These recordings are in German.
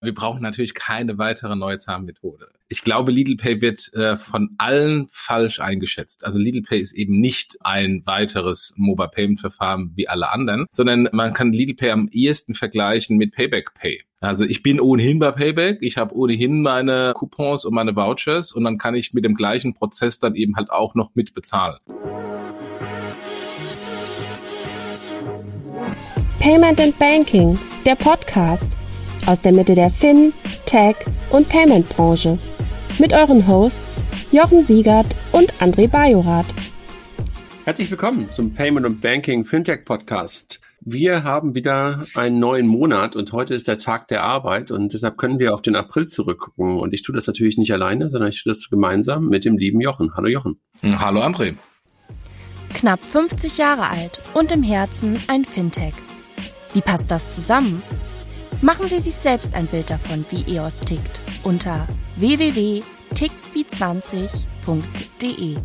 Wir brauchen natürlich keine weitere neue Zahlmethode. Ich glaube, Lidl Pay wird äh, von allen falsch eingeschätzt. Also Lidl Pay ist eben nicht ein weiteres Mobile Payment Verfahren wie alle anderen, sondern man kann Lidl Pay am ehesten vergleichen mit Payback Pay. Also ich bin ohnehin bei Payback, ich habe ohnehin meine Coupons und meine Vouchers und dann kann ich mit dem gleichen Prozess dann eben halt auch noch mitbezahlen. Payment and Banking, der Podcast aus der Mitte der Fin, Tech und Payment Branche. Mit euren Hosts Jochen Siegert und André Bajorath. Herzlich willkommen zum Payment and Banking Fintech Podcast. Wir haben wieder einen neuen Monat und heute ist der Tag der Arbeit und deshalb können wir auf den April zurückgucken. Und ich tue das natürlich nicht alleine, sondern ich tue das gemeinsam mit dem lieben Jochen. Hallo Jochen. Hallo André. Knapp 50 Jahre alt und im Herzen ein Fintech. Wie passt das zusammen? Machen Sie sich selbst ein Bild davon, wie EOS tickt, unter www.ticktwie20.de.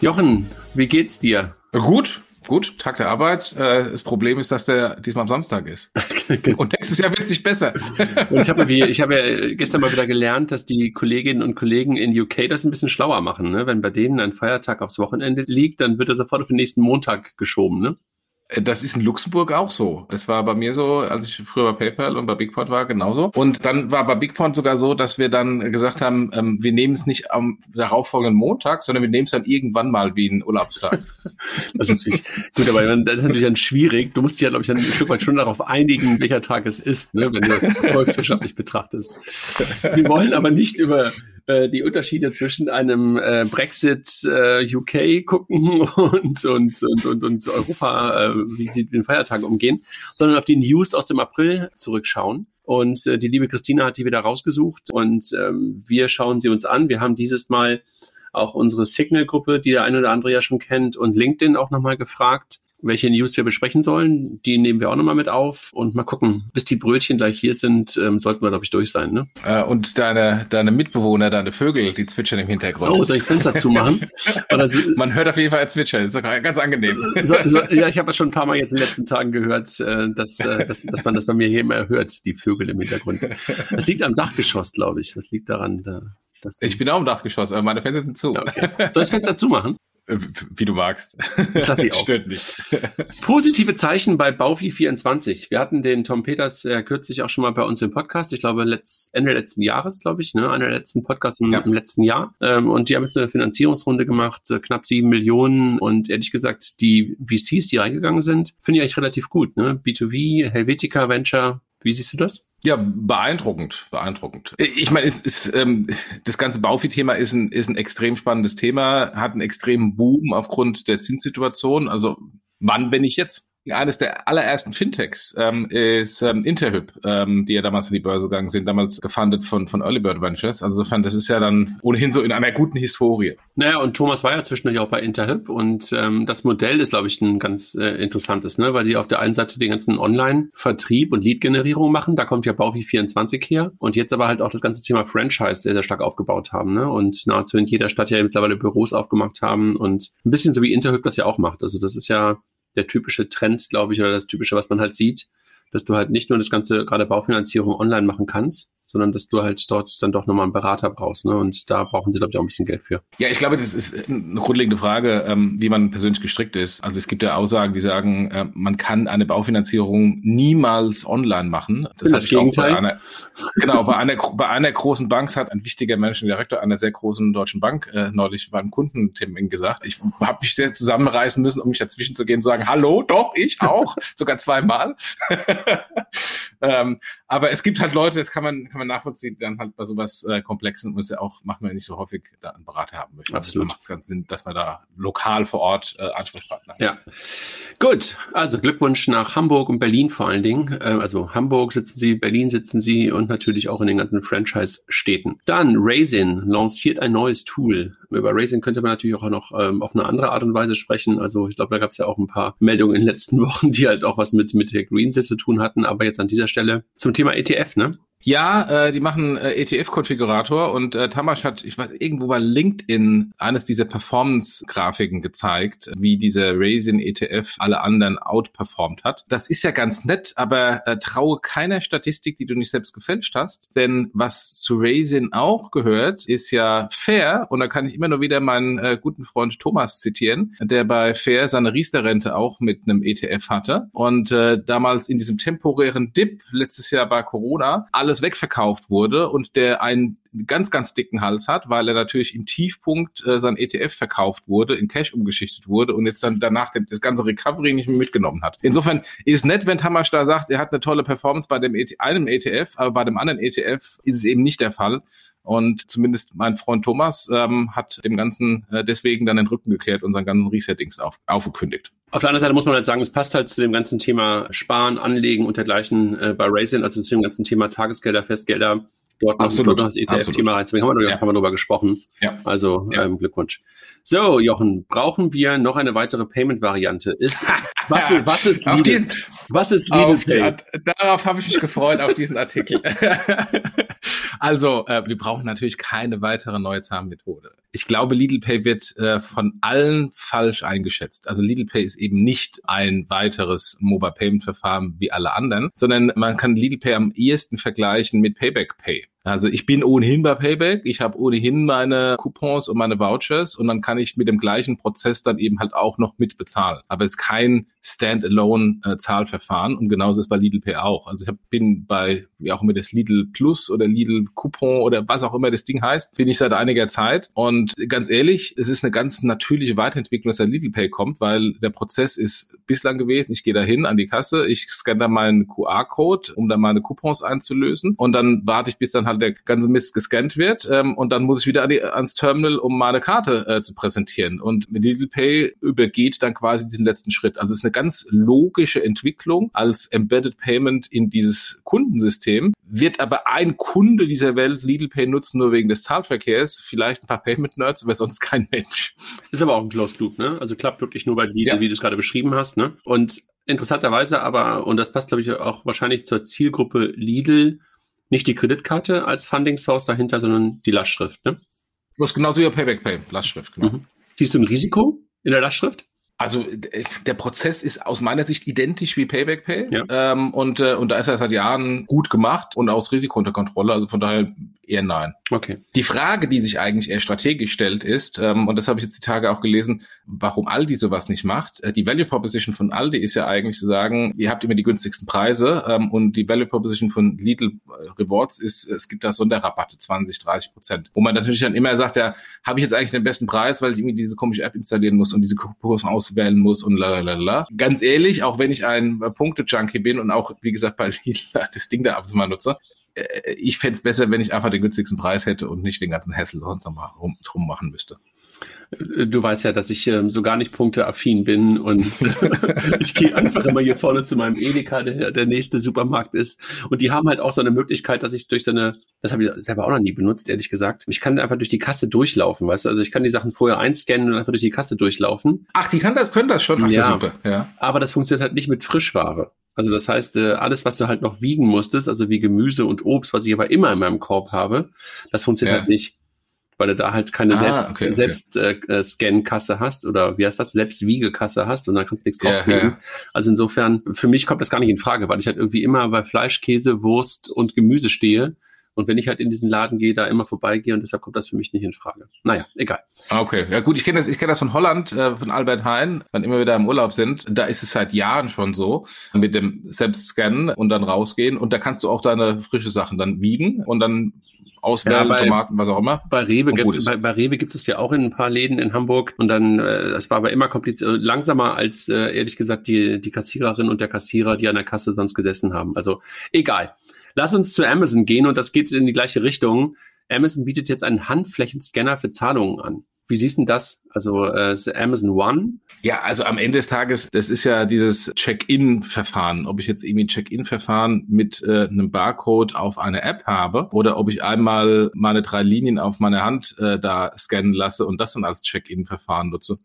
Jochen, wie geht's dir? Gut, gut, Tag der Arbeit. Äh, das Problem ist, dass der diesmal am Samstag ist. Und nächstes Jahr wird es nicht besser. Und ich habe, habe ja gestern mal wieder gelernt, dass die Kolleginnen und Kollegen in UK das ein bisschen schlauer machen. Ne? Wenn bei denen ein Feiertag aufs Wochenende liegt, dann wird er sofort auf den nächsten Montag geschoben. Ne? Äh, das ist in Luxemburg auch so. Das war bei mir so, als ich früher bei PayPal und bei BigPort war, genauso. Und dann war bei BigPort sogar so, dass wir dann gesagt haben, ähm, wir nehmen es nicht am darauffolgenden Montag, sondern wir nehmen es dann irgendwann mal wie einen Urlaubstag. das ist natürlich gut, aber das ist natürlich dann schwierig. Du musst dich ja, glaube ich, dann ein Stück weit schon darauf einigen, welcher Tag es ist, ne, wenn du das volkswirtschaftlich betrachtest. Wir wollen aber nicht über äh, die Unterschiede zwischen einem äh, Brexit äh, UK gucken und, und, und, und, und Europa, äh, wie sie den Feiertag umgehen, sondern auf die News aus dem April zurückschauen. Und äh, die liebe Christina hat die wieder rausgesucht und ähm, wir schauen sie uns an. Wir haben dieses Mal auch unsere Signal-Gruppe, die der eine oder andere ja schon kennt, und LinkedIn auch nochmal gefragt, welche News wir besprechen sollen. Die nehmen wir auch nochmal mit auf und mal gucken, bis die Brötchen gleich hier sind, ähm, sollten wir, glaube ich, durch sein. Ne? Äh, und deine, deine Mitbewohner, deine Vögel, die zwitschern im Hintergrund. Oh, soll ich das Fenster zumachen? Sie, Man hört auf jeden Fall Zwitschern, das ist ganz angenehm. So, so, ja, ich habe schon ein paar Mal jetzt in den letzten Tagen gehört, äh, dass, äh, dass, dass man das bei mir hier immer hört, die Vögel im Hintergrund. Das liegt am Dachgeschoss, glaube ich. Das liegt daran, da, dass ich bin auch im Dachgeschoss, aber meine Fenster sind zu. Okay. Soll ich das Fenster zumachen? Wie du magst. Lass ich auch. Stört nicht. Positive Zeichen bei Baufi24. Wir hatten den Tom Peters äh, kürzlich auch schon mal bei uns im Podcast. Ich glaube, letzt, Ende letzten Jahres, glaube ich, ne? Einer der letzten Podcasts im, ja. im letzten Jahr. Ähm, und die haben jetzt eine Finanzierungsrunde gemacht, äh, knapp sieben Millionen. Und ehrlich gesagt, die VCs, die reingegangen sind, finde ich eigentlich relativ gut. Ne? B2V, Helvetica Venture. Wie siehst du das? Ja, beeindruckend, beeindruckend. Ich meine, es ist, ähm, das ganze Baufi-Thema ist ein, ist ein extrem spannendes Thema, hat einen extremen Boom aufgrund der Zinssituation. Also wann, wenn nicht jetzt? Eines der allerersten Fintechs ähm, ist ähm, Interhyp, ähm, die ja damals in die Börse gegangen sind, damals gefundet von, von Early Bird Ventures. Also insofern, das ist ja dann ohnehin so in einer guten Historie. Naja, und Thomas war ja zwischendurch auch bei Interhyp und ähm, das Modell ist, glaube ich, ein ganz äh, interessantes, ne? weil die auf der einen Seite den ganzen Online-Vertrieb und Lead-Generierung machen, da kommt ja Baufi24 her und jetzt aber halt auch das ganze Thema Franchise sehr, sehr stark aufgebaut haben ne? und nahezu in jeder Stadt ja mittlerweile Büros aufgemacht haben und ein bisschen so wie Interhyp das ja auch macht. Also das ist ja der typische Trend, glaube ich, oder das typische, was man halt sieht, dass du halt nicht nur das ganze gerade Baufinanzierung online machen kannst, sondern dass du halt dort dann doch nochmal einen Berater brauchst. Ne? Und da brauchen sie, glaube ich, auch ein bisschen Geld für. Ja, ich glaube, das ist eine grundlegende Frage, ähm, wie man persönlich gestrickt ist. Also es gibt ja Aussagen, die sagen, äh, man kann eine Baufinanzierung niemals online machen. Das, das Gegenteil. Bei einer, genau, bei einer, bei einer großen Bank hat ein wichtiger Managing Director einer sehr großen deutschen Bank äh, neulich beim Kundentermin gesagt. Ich habe mich sehr zusammenreißen müssen, um mich dazwischen zu gehen und sagen, hallo, doch, ich auch, sogar zweimal. ähm, aber es gibt halt Leute, das kann man, kann man nachvollziehen, die dann halt bei sowas äh, Komplexen muss ja auch, macht man ja nicht so häufig, da einen Berater haben möchte. Absolut. macht es ganz Sinn, dass man da lokal vor Ort äh, Ansprechpartner hat. Ja. Gut, also Glückwunsch nach Hamburg und Berlin vor allen Dingen. Äh, also Hamburg sitzen Sie, Berlin sitzen Sie und natürlich auch in den ganzen Franchise-Städten. Dann Raisin lanciert ein neues Tool. Über Raisin könnte man natürlich auch noch ähm, auf eine andere Art und Weise sprechen. Also ich glaube, da gab es ja auch ein paar Meldungen in den letzten Wochen, die halt auch was mit, mit der Green zu tun hatten. Aber jetzt an dieser Stelle zum Thema ETF, ne? Ja, äh, die machen äh, ETF-Konfigurator und äh, Tamasch hat, ich weiß, irgendwo bei LinkedIn eines dieser Performance-Grafiken gezeigt, wie dieser Raisin ETF alle anderen outperformt hat. Das ist ja ganz nett, aber äh, traue keiner Statistik, die du nicht selbst gefälscht hast, denn was zu Raisin auch gehört, ist ja Fair. Und da kann ich immer nur wieder meinen äh, guten Freund Thomas zitieren, der bei Fair seine Riester-Rente auch mit einem ETF hatte. Und äh, damals in diesem temporären Dip letztes Jahr bei Corona alles wegverkauft wurde und der einen ganz, ganz dicken Hals hat, weil er natürlich im Tiefpunkt äh, sein ETF verkauft wurde, in Cash umgeschichtet wurde und jetzt dann danach das ganze Recovery nicht mehr mitgenommen hat. Insofern ist nett, wenn Tamasch da sagt, er hat eine tolle Performance bei dem e einem ETF, aber bei dem anderen ETF ist es eben nicht der Fall. Und zumindest mein Freund Thomas ähm, hat dem Ganzen äh, deswegen dann den Rücken gekehrt und seinen ganzen Resettings auf, aufgekündigt. Auf der anderen Seite muss man halt sagen, es passt halt zu dem ganzen Thema Sparen, Anlegen und dergleichen äh, bei Raisin, also zu dem ganzen Thema Tagesgelder, Festgelder. Dort absolut, das ETF-Thema. Deswegen haben wir, ja. haben wir darüber gesprochen. Ja. Also ja. Ähm, Glückwunsch. So, Jochen, brauchen wir noch eine weitere Payment-Variante? Ist, was, was ist Lidl? Diesen, was ist Lidl auf? Darauf habe ich mich gefreut, auf diesen Artikel. also, äh, wir brauchen natürlich keine weitere neue Zahnmethode. Ich glaube, Lidl Pay wird äh, von allen falsch eingeschätzt. Also Lidl Pay ist eben nicht ein weiteres Mobile Payment Verfahren wie alle anderen, sondern man kann Lidl Pay am ehesten vergleichen mit Payback Pay. Also ich bin ohnehin bei Payback, ich habe ohnehin meine Coupons und meine Vouchers und dann kann ich mit dem gleichen Prozess dann eben halt auch noch mitbezahlen. Aber es ist kein Standalone-Zahlverfahren und genauso ist bei Lidl Pay auch. Also ich hab, bin bei, wie auch immer das Lidl Plus oder Lidl Coupon oder was auch immer das Ding heißt, bin ich seit einiger Zeit und ganz ehrlich, es ist eine ganz natürliche Weiterentwicklung, dass der Lidl Pay kommt, weil der Prozess ist bislang gewesen, ich gehe da hin an die Kasse, ich scanne da meinen QR-Code, um dann meine Coupons einzulösen und dann warte ich, bis dann halt der ganze Mist gescannt wird ähm, und dann muss ich wieder an die, ans Terminal, um meine Karte äh, zu präsentieren. Und mit Lidl Pay übergeht dann quasi diesen letzten Schritt. Also es ist eine ganz logische Entwicklung als Embedded Payment in dieses Kundensystem. Wird aber ein Kunde dieser Welt Lidl Pay nutzen nur wegen des Zahlverkehrs, vielleicht ein paar Payment-Nerds, aber sonst kein Mensch. Ist aber auch ein Closed Loop, ne? Also klappt wirklich nur bei Lidl, ja. wie du es gerade beschrieben hast, ne? Und interessanterweise aber, und das passt, glaube ich, auch wahrscheinlich zur Zielgruppe Lidl, nicht die Kreditkarte als Funding Source dahinter, sondern die Lastschrift. Ne? Das ist genauso wie Payback Pay, Lastschrift, genau. Mhm. Siehst du ein Risiko in der Lastschrift? Also der Prozess ist aus meiner Sicht identisch wie Payback Pay ja. ähm, und, äh, und da ist er seit Jahren gut gemacht und aus Risiko unter Kontrolle. Also von daher eher nein. Okay. Die Frage, die sich eigentlich eher strategisch stellt, ist, ähm, und das habe ich jetzt die Tage auch gelesen, warum Aldi sowas nicht macht. Äh, die Value Proposition von Aldi ist ja eigentlich zu sagen, ihr habt immer die günstigsten Preise ähm, und die Value Proposition von Lidl äh, Rewards ist, es gibt da Sonderrabatte, 20, 30 Prozent. Wo man natürlich dann immer sagt, ja, habe ich jetzt eigentlich den besten Preis, weil ich irgendwie diese komische App installieren muss und diese Coupons auswählen muss und la Ganz ehrlich, auch wenn ich ein Punkte-Junkie bin und auch, wie gesagt, bei Lidl das Ding da ab und zu mal nutze, äh, ich fände es besser, wenn ich einfach den günstigsten Preis hätte und nicht den ganzen Hassel sonst nochmal rum, drum machen müsste. Äh, du weißt ja, dass ich ähm, so gar nicht punkteaffin bin und ich gehe einfach immer hier vorne zu meinem Edeka, der der nächste Supermarkt ist. Und die haben halt auch so eine Möglichkeit, dass ich durch so eine, das habe ich selber auch noch nie benutzt, ehrlich gesagt. Ich kann einfach durch die Kasse durchlaufen, weißt du? Also ich kann die Sachen vorher einscannen und einfach durch die Kasse durchlaufen. Ach, die kann das, können das schon? Ach, ja, super. ja. Aber das funktioniert halt nicht mit Frischware. Also das heißt, äh, alles, was du halt noch wiegen musstest, also wie Gemüse und Obst, was ich aber immer in meinem Korb habe, das funktioniert ja. halt nicht. Weil du da halt keine ah, selbst, okay, okay. selbst äh, äh, Scan-Kasse hast oder wie heißt das, selbst Wiegekasse hast und dann kannst du nichts drauflegen. Ja, ja. Also insofern, für mich kommt das gar nicht in Frage, weil ich halt irgendwie immer bei Fleisch, Käse, Wurst und Gemüse stehe und wenn ich halt in diesen Laden gehe, da immer vorbeigehe und deshalb kommt das für mich nicht in Frage. Naja, egal. Okay, ja gut, ich kenne das, ich kenne das von Holland, äh, von Albert Hein, wenn immer wieder im Urlaub sind. Da ist es seit Jahren schon so, mit dem Selbstscannen und dann rausgehen. Und da kannst du auch deine frische Sachen dann wiegen und dann auswählen, ja, bei, Tomaten, was auch immer. Bei Rewe gibt es bei, bei Rewe gibt es ja auch in ein paar Läden in Hamburg und dann äh, das war aber immer kompliziert, äh, langsamer als äh, ehrlich gesagt die die Kassiererin und der Kassierer, die an der Kasse sonst gesessen haben. Also egal. Lass uns zu Amazon gehen und das geht in die gleiche Richtung. Amazon bietet jetzt einen Handflächenscanner für Zahlungen an. Wie siehst du das? Also äh, Amazon One? Ja, also am Ende des Tages, das ist ja dieses Check-in-Verfahren. Ob ich jetzt irgendwie ein Check-in-Verfahren mit äh, einem Barcode auf eine App habe oder ob ich einmal meine drei Linien auf meine Hand äh, da scannen lasse und das dann als Check-in-Verfahren nutze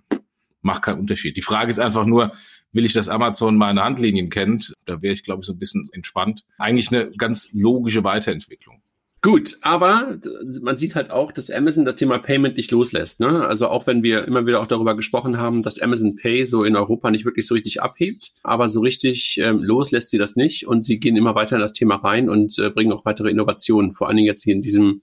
macht keinen Unterschied. Die Frage ist einfach nur, will ich, dass Amazon meine Handlinien kennt? Da wäre ich, glaube ich, so ein bisschen entspannt. Eigentlich eine ganz logische Weiterentwicklung. Gut, aber man sieht halt auch, dass Amazon das Thema Payment nicht loslässt. Ne? Also auch wenn wir immer wieder auch darüber gesprochen haben, dass Amazon Pay so in Europa nicht wirklich so richtig abhebt, aber so richtig ähm, loslässt sie das nicht und sie gehen immer weiter in das Thema rein und äh, bringen auch weitere Innovationen, vor allen Dingen jetzt hier in diesem,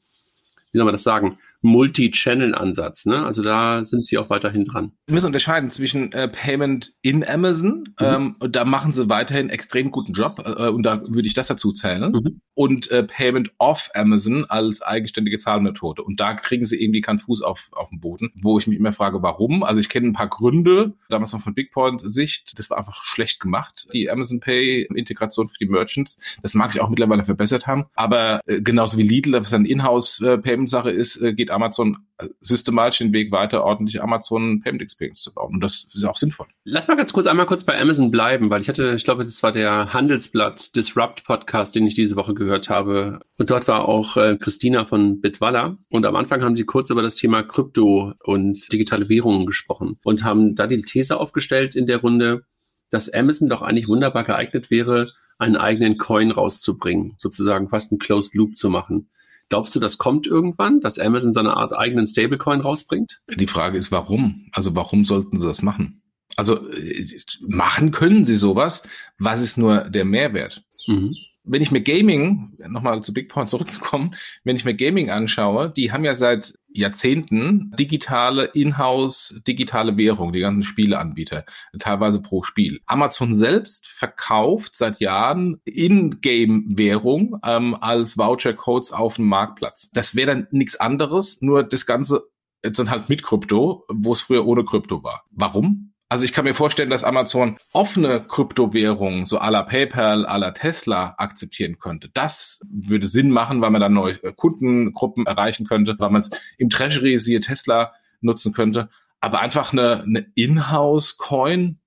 wie soll man das sagen, Multi-Channel-Ansatz. Ne? Also da sind sie auch weiterhin dran. Wir müssen unterscheiden zwischen äh, Payment in Amazon, mhm. ähm, da machen sie weiterhin extrem guten Job äh, und da würde ich das dazu zählen, mhm. und äh, Payment off Amazon als eigenständige Zahlmethode. Und da kriegen sie irgendwie keinen Fuß auf, auf den Boden, wo ich mich immer frage, warum. Also ich kenne ein paar Gründe, damals noch von Bigpoint-Sicht, das war einfach schlecht gemacht, die Amazon Pay-Integration für die Merchants. Das mag ich auch mittlerweile verbessert haben, aber äh, genauso wie Lidl, das dann Inhouse-Payment-Sache äh, ist, äh, geht Amazon systematisch den Weg weiter, ordentlich Amazon Payment Experience zu bauen. Und das ist auch sinnvoll. Lass mal ganz kurz einmal kurz bei Amazon bleiben, weil ich hatte, ich glaube, das war der Handelsblatt Disrupt Podcast, den ich diese Woche gehört habe. Und dort war auch äh, Christina von Bitwalla. Und am Anfang haben sie kurz über das Thema Krypto und digitale Währungen gesprochen und haben da die These aufgestellt in der Runde, dass Amazon doch eigentlich wunderbar geeignet wäre, einen eigenen Coin rauszubringen, sozusagen fast einen Closed Loop zu machen. Glaubst du, das kommt irgendwann, dass Amazon so eine Art eigenen Stablecoin rausbringt? Die Frage ist, warum? Also warum sollten sie das machen? Also äh, machen können sie sowas. Was ist nur der Mehrwert? Mhm wenn ich mir Gaming, nochmal zu Big Point zurückzukommen, wenn ich mir Gaming anschaue, die haben ja seit Jahrzehnten digitale Inhouse, digitale Währung, die ganzen Spieleanbieter, teilweise pro Spiel. Amazon selbst verkauft seit Jahren In-Game-Währung ähm, als Voucher-Codes auf dem Marktplatz. Das wäre dann nichts anderes, nur das Ganze jetzt dann halt mit Krypto, wo es früher ohne Krypto war. Warum? Also ich kann mir vorstellen, dass Amazon offene Kryptowährungen, so à la PayPal, à la Tesla akzeptieren könnte. Das würde Sinn machen, weil man dann neue Kundengruppen erreichen könnte, weil man es im Treasury, siehe Tesla, nutzen könnte. Aber einfach eine, eine Inhouse-Coin,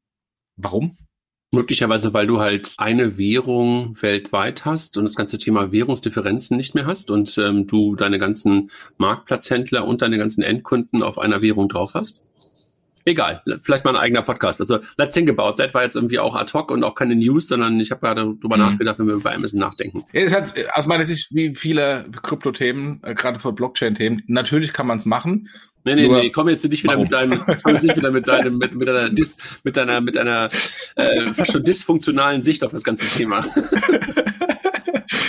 warum? Möglicherweise, weil du halt eine Währung weltweit hast und das ganze Thema Währungsdifferenzen nicht mehr hast und ähm, du deine ganzen Marktplatzhändler und deine ganzen Endkunden auf einer Währung drauf hast? Egal, vielleicht mal ein eigener Podcast. Also Let's Think About That war jetzt irgendwie auch ad hoc und auch keine News, sondern ich habe gerade drüber mhm. nachgedacht, wenn wir über Amazon nachdenken. Es hat aus meiner Sicht wie viele Krypto-Themen, äh, gerade für Blockchain-Themen, natürlich kann man es machen. Nee, nee, Nur, nee, komm jetzt nicht wieder warum? mit deinem, komm jetzt nicht wieder mit deinem, mit, mit einer Dis, mit deiner, mit einer äh, fast schon dysfunktionalen Sicht auf das ganze Thema.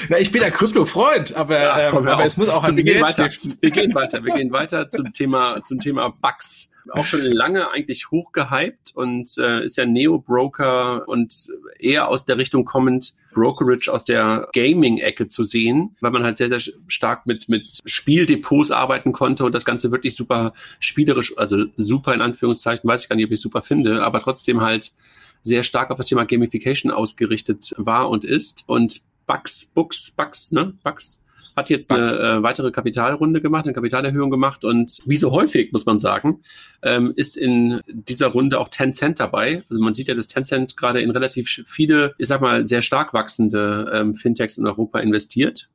Na, ich bin ein Krypto-Freund, aber, ja, komm, ähm, aber es muss auch ein wir gehen weiter. Wir gehen weiter. Wir gehen weiter zum Thema, zum Thema Bugs auch schon lange eigentlich hochgehypt und äh, ist ja Neo-Broker und eher aus der Richtung kommend Brokerage aus der Gaming-Ecke zu sehen, weil man halt sehr, sehr stark mit, mit Spieldepots arbeiten konnte und das Ganze wirklich super spielerisch, also super in Anführungszeichen, weiß ich gar nicht, ob ich super finde, aber trotzdem halt sehr stark auf das Thema Gamification ausgerichtet war und ist. Und Bugs, Books, Bugs, ne? Bugs hat jetzt eine äh, weitere Kapitalrunde gemacht, eine Kapitalerhöhung gemacht und wie so häufig, muss man sagen, ähm, ist in dieser Runde auch Tencent dabei. Also man sieht ja, dass Tencent gerade in relativ viele, ich sag mal, sehr stark wachsende ähm, Fintechs in Europa investiert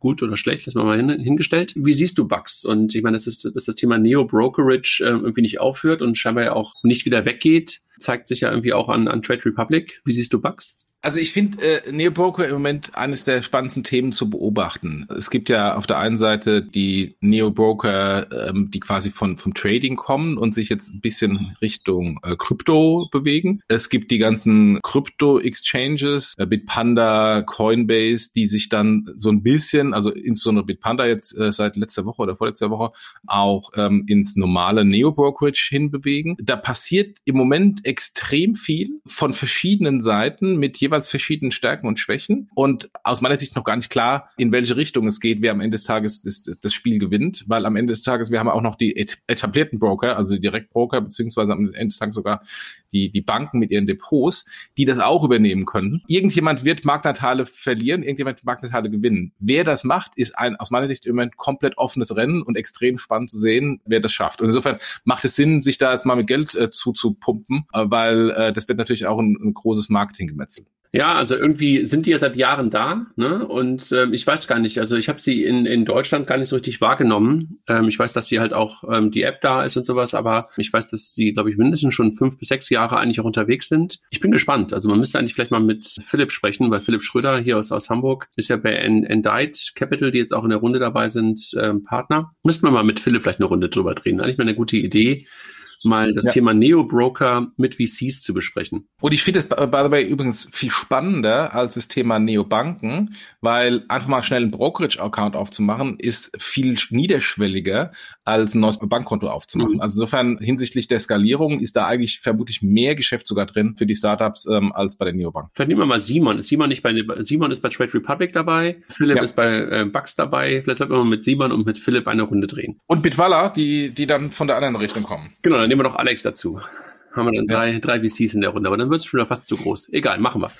gut oder schlecht, lassen wir mal hin, hingestellt. Wie siehst du Bugs? Und ich meine, das ist, dass das Thema Neo-Brokerage äh, irgendwie nicht aufhört und scheinbar ja auch nicht wieder weggeht, zeigt sich ja irgendwie auch an, an Trade Republic. Wie siehst du Bugs? Also ich finde äh, Neobroker im Moment eines der spannendsten Themen zu beobachten. Es gibt ja auf der einen Seite die Neobroker, ähm, die quasi von vom Trading kommen und sich jetzt ein bisschen Richtung äh, Krypto bewegen. Es gibt die ganzen Krypto-Exchanges, äh, Bitpanda, Coinbase, die sich dann so ein bisschen, also insbesondere Bitpanda jetzt äh, seit letzter Woche oder vorletzter Woche auch ähm, ins normale Neo-Brokerage hinbewegen. Da passiert im Moment extrem viel von verschiedenen Seiten mit jeweils verschiedenen Stärken und Schwächen und aus meiner Sicht noch gar nicht klar, in welche Richtung es geht, wer am Ende des Tages das, das Spiel gewinnt, weil am Ende des Tages, wir haben auch noch die etablierten Broker, also die Direktbroker, beziehungsweise am Ende des Tages sogar die, die Banken mit ihren Depots, die das auch übernehmen können. Irgendjemand wird Marktanteile verlieren, irgendjemand wird Marktanteile gewinnen. Wer das macht, ist ein aus meiner Sicht immer ein komplett offenes Rennen und extrem spannend zu sehen, wer das schafft. Und insofern macht es Sinn, sich da jetzt mal mit Geld äh, zuzupumpen, äh, weil äh, das wird natürlich auch ein, ein großes Marketinggemetzel. Ja, also irgendwie sind die ja seit Jahren da, ne? Und ähm, ich weiß gar nicht, also ich habe sie in, in Deutschland gar nicht so richtig wahrgenommen. Ähm, ich weiß, dass sie halt auch ähm, die App da ist und sowas, aber ich weiß, dass sie, glaube ich, mindestens schon fünf bis sechs Jahre eigentlich auch unterwegs sind. Ich bin gespannt. Also man müsste eigentlich vielleicht mal mit Philipp sprechen, weil Philipp Schröder hier aus, aus Hamburg ist ja bei Endite Capital, die jetzt auch in der Runde dabei sind, ähm, Partner. Müssten wir mal mit Philipp vielleicht eine Runde drüber drehen. Eigentlich mal eine gute Idee mal das ja. Thema Neo-Broker mit VCs zu besprechen. Und ich finde es, by the way, übrigens viel spannender als das Thema Neobanken, weil einfach mal schnell einen Brokerage-Account aufzumachen, ist viel niederschwelliger als ein neues Bankkonto aufzumachen. Mhm. Also insofern hinsichtlich der Skalierung ist da eigentlich vermutlich mehr Geschäft sogar drin für die Startups ähm, als bei der Neobank. Vielleicht nehmen wir mal Simon. Ist Simon nicht bei Simon ist bei Trade Republic dabei, Philipp ja. ist bei äh, Bucks dabei. Vielleicht sollten wir mal mit Simon und mit Philipp eine Runde drehen. Und Bitwalla, die, die dann von der anderen Richtung kommen. Genau, dann nehmen wir noch Alex dazu. Haben wir dann ja. drei, drei VCs in der Runde, aber dann wird es schon fast zu groß. Egal, machen wir.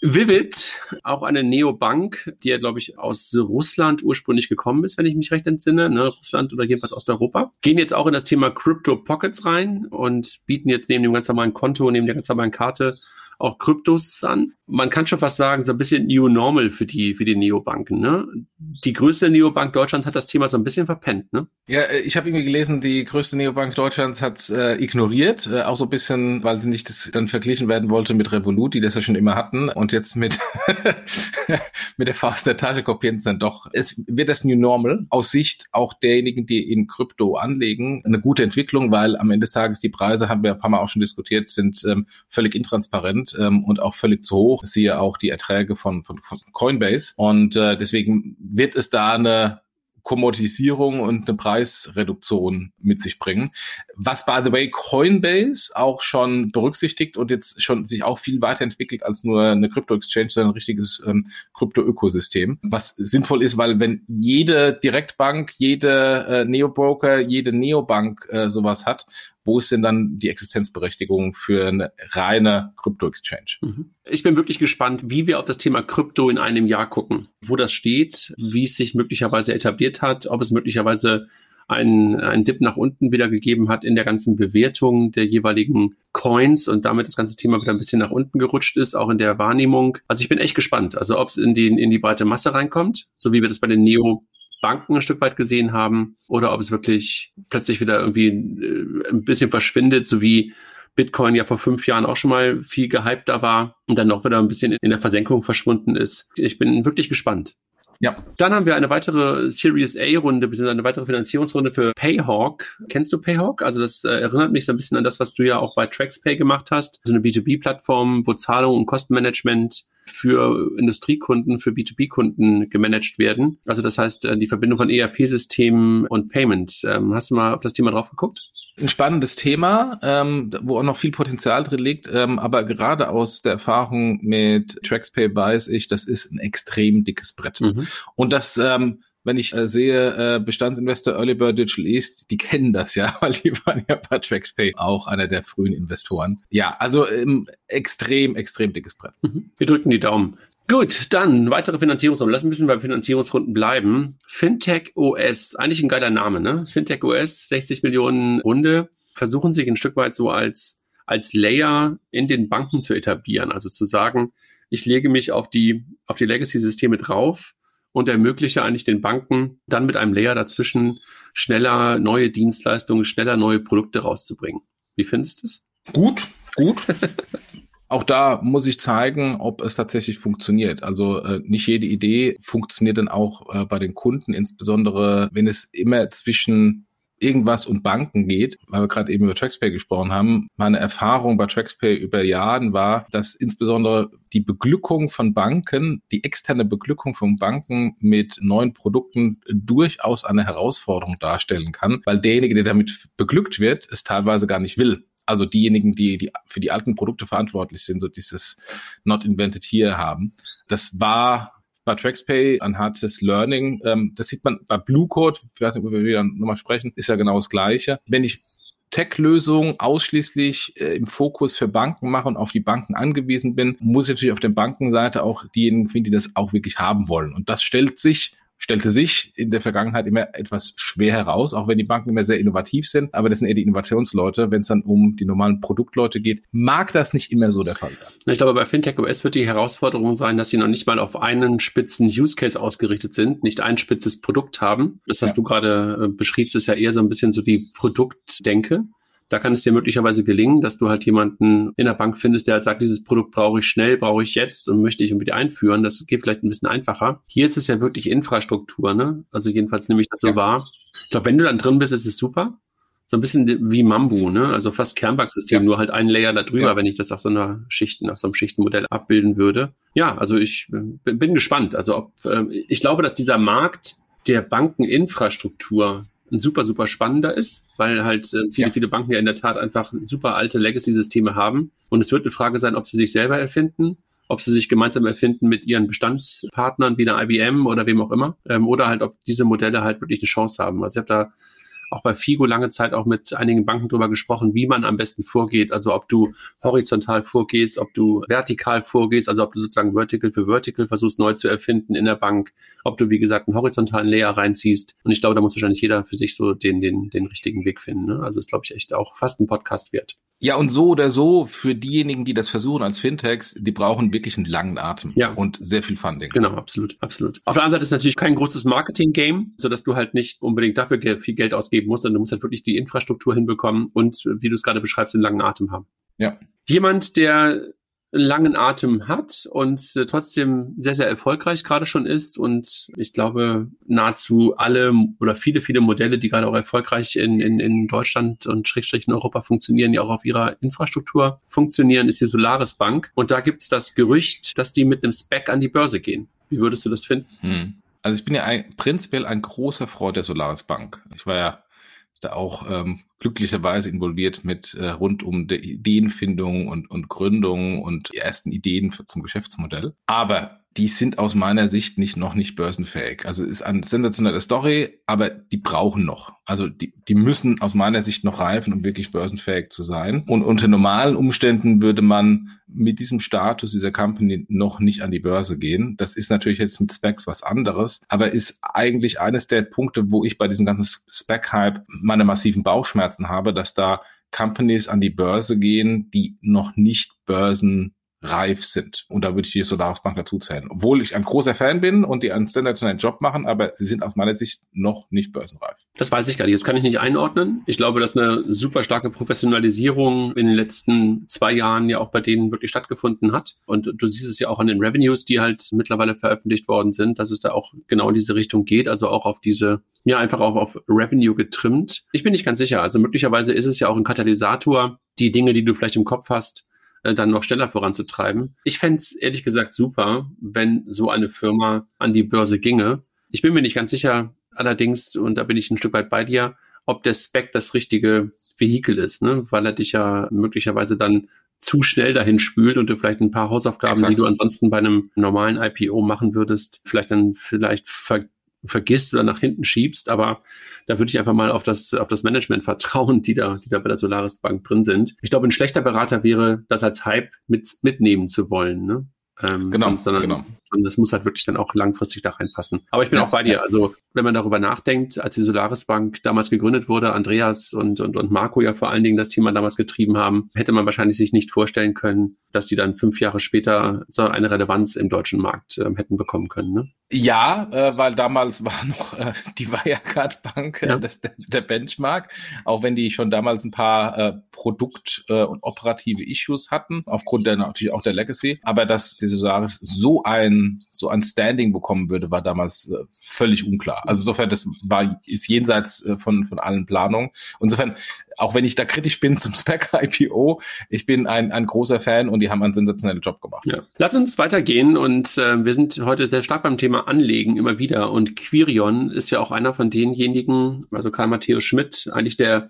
Vivid, auch eine Neobank, die ja, glaube ich, aus Russland ursprünglich gekommen ist, wenn ich mich recht entsinne, ne? Russland oder jedenfalls Osteuropa, gehen jetzt auch in das Thema Crypto Pockets rein und bieten jetzt neben dem ganz normalen Konto, neben der ganz normalen Karte auch Kryptos an. Man kann schon fast sagen, so ein bisschen New Normal für die, für die Neobanken. Ne? Die größte Neobank Deutschlands hat das Thema so ein bisschen verpennt. Ne? Ja, äh, ich habe irgendwie gelesen, die größte Neobank Deutschlands hat äh, ignoriert, äh, auch so ein bisschen, weil sie nicht das dann verglichen werden wollte mit Revolut, die das ja schon immer hatten und jetzt mit mit der Faust der Tasche kopieren es dann doch. Es wird das New Normal aus Sicht auch derjenigen, die in Krypto anlegen, eine gute Entwicklung, weil am Ende des Tages die Preise, haben wir ein paar Mal auch schon diskutiert, sind ähm, völlig intransparent ähm, und auch völlig zu hoch. Siehe auch die Erträge von, von, von Coinbase. Und äh, deswegen wird es da eine Kommodisierung und eine Preisreduktion mit sich bringen. Was, by the way, Coinbase auch schon berücksichtigt und jetzt schon sich auch viel weiterentwickelt als nur eine Krypto-Exchange, sondern ein richtiges ähm, Krypto-Ökosystem. Was sinnvoll ist, weil wenn jede Direktbank, jede äh, Neobroker, jede Neobank äh, sowas hat, wo ist denn dann die Existenzberechtigung für eine reine Krypto-Exchange? Mhm. Ich bin wirklich gespannt, wie wir auf das Thema Krypto in einem Jahr gucken, wo das steht, wie es sich möglicherweise etabliert hat, ob es möglicherweise einen, einen Dip nach unten wieder gegeben hat in der ganzen Bewertung der jeweiligen Coins und damit das ganze Thema wieder ein bisschen nach unten gerutscht ist, auch in der Wahrnehmung. Also ich bin echt gespannt, also ob es in, den, in die breite Masse reinkommt, so wie wir das bei den Neo Banken ein Stück weit gesehen haben oder ob es wirklich plötzlich wieder irgendwie äh, ein bisschen verschwindet, so wie Bitcoin ja vor fünf Jahren auch schon mal viel gehypter war und dann auch wieder ein bisschen in der Versenkung verschwunden ist. Ich bin wirklich gespannt. Ja. Dann haben wir eine weitere Series A-Runde, bzw. eine weitere Finanzierungsrunde für Payhawk. Kennst du Payhawk? Also das äh, erinnert mich so ein bisschen an das, was du ja auch bei TraxPay gemacht hast. So eine B2B-Plattform, wo Zahlung und Kostenmanagement für Industriekunden, für B2B-Kunden gemanagt werden. Also das heißt, äh, die Verbindung von ERP-Systemen und Payment. Ähm, hast du mal auf das Thema drauf geguckt? Ein spannendes Thema, ähm, wo auch noch viel Potenzial drin liegt, ähm, aber gerade aus der Erfahrung mit TraxPay weiß ich, das ist ein extrem dickes Brett. Mhm. Und das ähm, wenn ich äh, sehe, äh, Bestandsinvestor Early Bird Digital East, die kennen das ja, weil die waren ja bei TraxPay auch einer der frühen Investoren. Ja, also ähm, extrem, extrem dickes Brett. Mhm. Wir drücken die Daumen. Gut, dann weitere Finanzierungsrunden. Lass ein bisschen bei Finanzierungsrunden bleiben. Fintech OS, eigentlich ein geiler Name, ne? Fintech OS, 60 Millionen Runde, versuchen sich ein Stück weit so als, als Layer in den Banken zu etablieren. Also zu sagen, ich lege mich auf die, auf die Legacy-Systeme drauf und ermögliche eigentlich den Banken dann mit einem Layer dazwischen schneller neue Dienstleistungen, schneller neue Produkte rauszubringen. Wie findest du es? Gut, gut. Auch da muss ich zeigen, ob es tatsächlich funktioniert. Also äh, nicht jede Idee funktioniert dann auch äh, bei den Kunden, insbesondere wenn es immer zwischen irgendwas und Banken geht, weil wir gerade eben über TraxPay gesprochen haben. Meine Erfahrung bei TraxPay über Jahren war, dass insbesondere die Beglückung von Banken, die externe Beglückung von Banken mit neuen Produkten durchaus eine Herausforderung darstellen kann, weil derjenige, der damit beglückt wird, es teilweise gar nicht will also diejenigen, die, die für die alten Produkte verantwortlich sind, so dieses Not Invented Here haben. Das war bei TraxPay anhand des Learning, ähm, das sieht man bei Blue Code, ich weiß nicht, ob wir wieder nochmal sprechen, ist ja genau das Gleiche. Wenn ich Tech-Lösungen ausschließlich äh, im Fokus für Banken mache und auf die Banken angewiesen bin, muss ich natürlich auf der Bankenseite auch diejenigen finden, die das auch wirklich haben wollen. Und das stellt sich stellte sich in der Vergangenheit immer etwas schwer heraus, auch wenn die Banken immer sehr innovativ sind. Aber das sind eher die Innovationsleute. Wenn es dann um die normalen Produktleute geht, mag das nicht immer so der Fall sein. Ich glaube, bei Fintech OS wird die Herausforderung sein, dass sie noch nicht mal auf einen spitzen Use Case ausgerichtet sind, nicht ein spitzes Produkt haben. Das, was ja. du gerade äh, beschriebst, ist ja eher so ein bisschen so die Produktdenke. Da kann es dir möglicherweise gelingen, dass du halt jemanden in der Bank findest, der halt sagt, dieses Produkt brauche ich schnell, brauche ich jetzt und möchte ich irgendwie einführen. Das geht vielleicht ein bisschen einfacher. Hier ist es ja wirklich Infrastruktur, ne? Also jedenfalls nehme ich das so ja. wahr. Ich glaube, wenn du dann drin bist, ist es super. So ein bisschen wie Mambu, ne? Also fast Kernbanksystem, ja. nur halt ein Layer darüber, ja. wenn ich das auf so einer Schichten, auf so einem Schichtenmodell abbilden würde. Ja, also ich äh, bin gespannt. Also ob, äh, ich glaube, dass dieser Markt der Bankeninfrastruktur ein super, super spannender ist, weil halt äh, viele, ja. viele Banken ja in der Tat einfach super alte Legacy-Systeme haben. Und es wird eine Frage sein, ob sie sich selber erfinden, ob sie sich gemeinsam erfinden mit ihren Bestandspartnern wie der IBM oder wem auch immer, ähm, oder halt, ob diese Modelle halt wirklich eine Chance haben. Also ich habe da auch bei FIGO lange Zeit auch mit einigen Banken drüber gesprochen, wie man am besten vorgeht. Also ob du horizontal vorgehst, ob du vertikal vorgehst, also ob du sozusagen Vertical für Vertical versuchst neu zu erfinden in der Bank, ob du, wie gesagt, einen horizontalen Layer reinziehst. Und ich glaube, da muss wahrscheinlich jeder für sich so den, den, den richtigen Weg finden. Ne? Also ist, glaube ich, echt auch fast ein Podcast wert. Ja, und so oder so, für diejenigen, die das versuchen als Fintechs, die brauchen wirklich einen langen Atem ja. und sehr viel Funding. Genau, absolut, absolut. Auf der anderen Seite ist natürlich kein großes Marketing-Game, sodass du halt nicht unbedingt dafür viel Geld ausgeben musst, sondern du musst halt wirklich die Infrastruktur hinbekommen und, wie du es gerade beschreibst, einen langen Atem haben. Ja. Jemand, der langen Atem hat und äh, trotzdem sehr, sehr erfolgreich gerade schon ist. Und ich glaube, nahezu alle oder viele, viele Modelle, die gerade auch erfolgreich in, in, in Deutschland und Schrägstrich in Europa funktionieren, die auch auf ihrer Infrastruktur funktionieren, ist die Solaris Bank. Und da gibt es das Gerücht, dass die mit einem Spec an die Börse gehen. Wie würdest du das finden? Hm. Also ich bin ja ein, prinzipiell ein großer Freund der Solaris Bank. Ich war ja da auch ähm, glücklicherweise involviert mit äh, rund um die Ideenfindung und, und Gründung und die ersten Ideen für, zum Geschäftsmodell. Aber die sind aus meiner Sicht nicht noch nicht börsenfähig. Also ist eine sensationelle Story, aber die brauchen noch. Also die, die müssen aus meiner Sicht noch reifen, um wirklich börsenfähig zu sein. Und unter normalen Umständen würde man mit diesem Status dieser Company noch nicht an die Börse gehen. Das ist natürlich jetzt mit Specs was anderes, aber ist eigentlich eines der Punkte, wo ich bei diesem ganzen Spec-Hype meine massiven Bauchschmerzen habe, dass da Companies an die Börse gehen, die noch nicht Börsen reif sind. Und da würde ich die Solaris Bank dazu zählen. Obwohl ich ein großer Fan bin und die einen sensationellen Job machen, aber sie sind aus meiner Sicht noch nicht börsenreif. Das weiß ich gar nicht. Das kann ich nicht einordnen. Ich glaube, dass eine super starke Professionalisierung in den letzten zwei Jahren ja auch bei denen wirklich stattgefunden hat. Und du siehst es ja auch an den Revenues, die halt mittlerweile veröffentlicht worden sind, dass es da auch genau in diese Richtung geht. Also auch auf diese ja, einfach auch auf Revenue getrimmt. Ich bin nicht ganz sicher. Also möglicherweise ist es ja auch ein Katalysator, die Dinge, die du vielleicht im Kopf hast, äh, dann noch schneller voranzutreiben. Ich fände es ehrlich gesagt super, wenn so eine Firma an die Börse ginge. Ich bin mir nicht ganz sicher, allerdings, und da bin ich ein Stück weit bei dir, ob der Spec das richtige Vehikel ist, ne? weil er dich ja möglicherweise dann zu schnell dahin spült und du vielleicht ein paar Hausaufgaben, Exakt. die du ansonsten bei einem normalen IPO machen würdest, vielleicht dann vielleicht ver vergisst oder nach hinten schiebst. Aber da würde ich einfach mal auf das, auf das Management vertrauen, die da, die da bei der Solaris Bank drin sind. Ich glaube, ein schlechter Berater wäre, das als Hype mit, mitnehmen zu wollen. Ne? Ähm, genau, sondern, genau. Und das muss halt wirklich dann auch langfristig da reinpassen. Aber ich bin ja, auch bei dir. Also wenn man darüber nachdenkt, als die Solaris Bank damals gegründet wurde, Andreas und, und, und Marco ja vor allen Dingen das Thema damals getrieben haben, hätte man wahrscheinlich sich nicht vorstellen können, dass die dann fünf Jahre später so eine Relevanz im deutschen Markt äh, hätten bekommen können. Ne? Ja, äh, weil damals war noch äh, die Wirecard Bank äh, ja. das, der Benchmark, auch wenn die schon damals ein paar äh, Produkt- äh, und operative Issues hatten, aufgrund der natürlich auch der Legacy. Aber dass die Solaris so ein so ein Standing bekommen würde, war damals äh, völlig unklar. Also insofern, das war, ist jenseits äh, von, von allen Planungen. Insofern, auch wenn ich da kritisch bin zum Spec IPO, ich bin ein, ein großer Fan und die haben einen sensationellen Job gemacht. Ja. Lass uns weitergehen und äh, wir sind heute sehr stark beim Thema Anlegen immer wieder und Quirion ist ja auch einer von denjenigen, also Karl Matthäus Schmidt, eigentlich der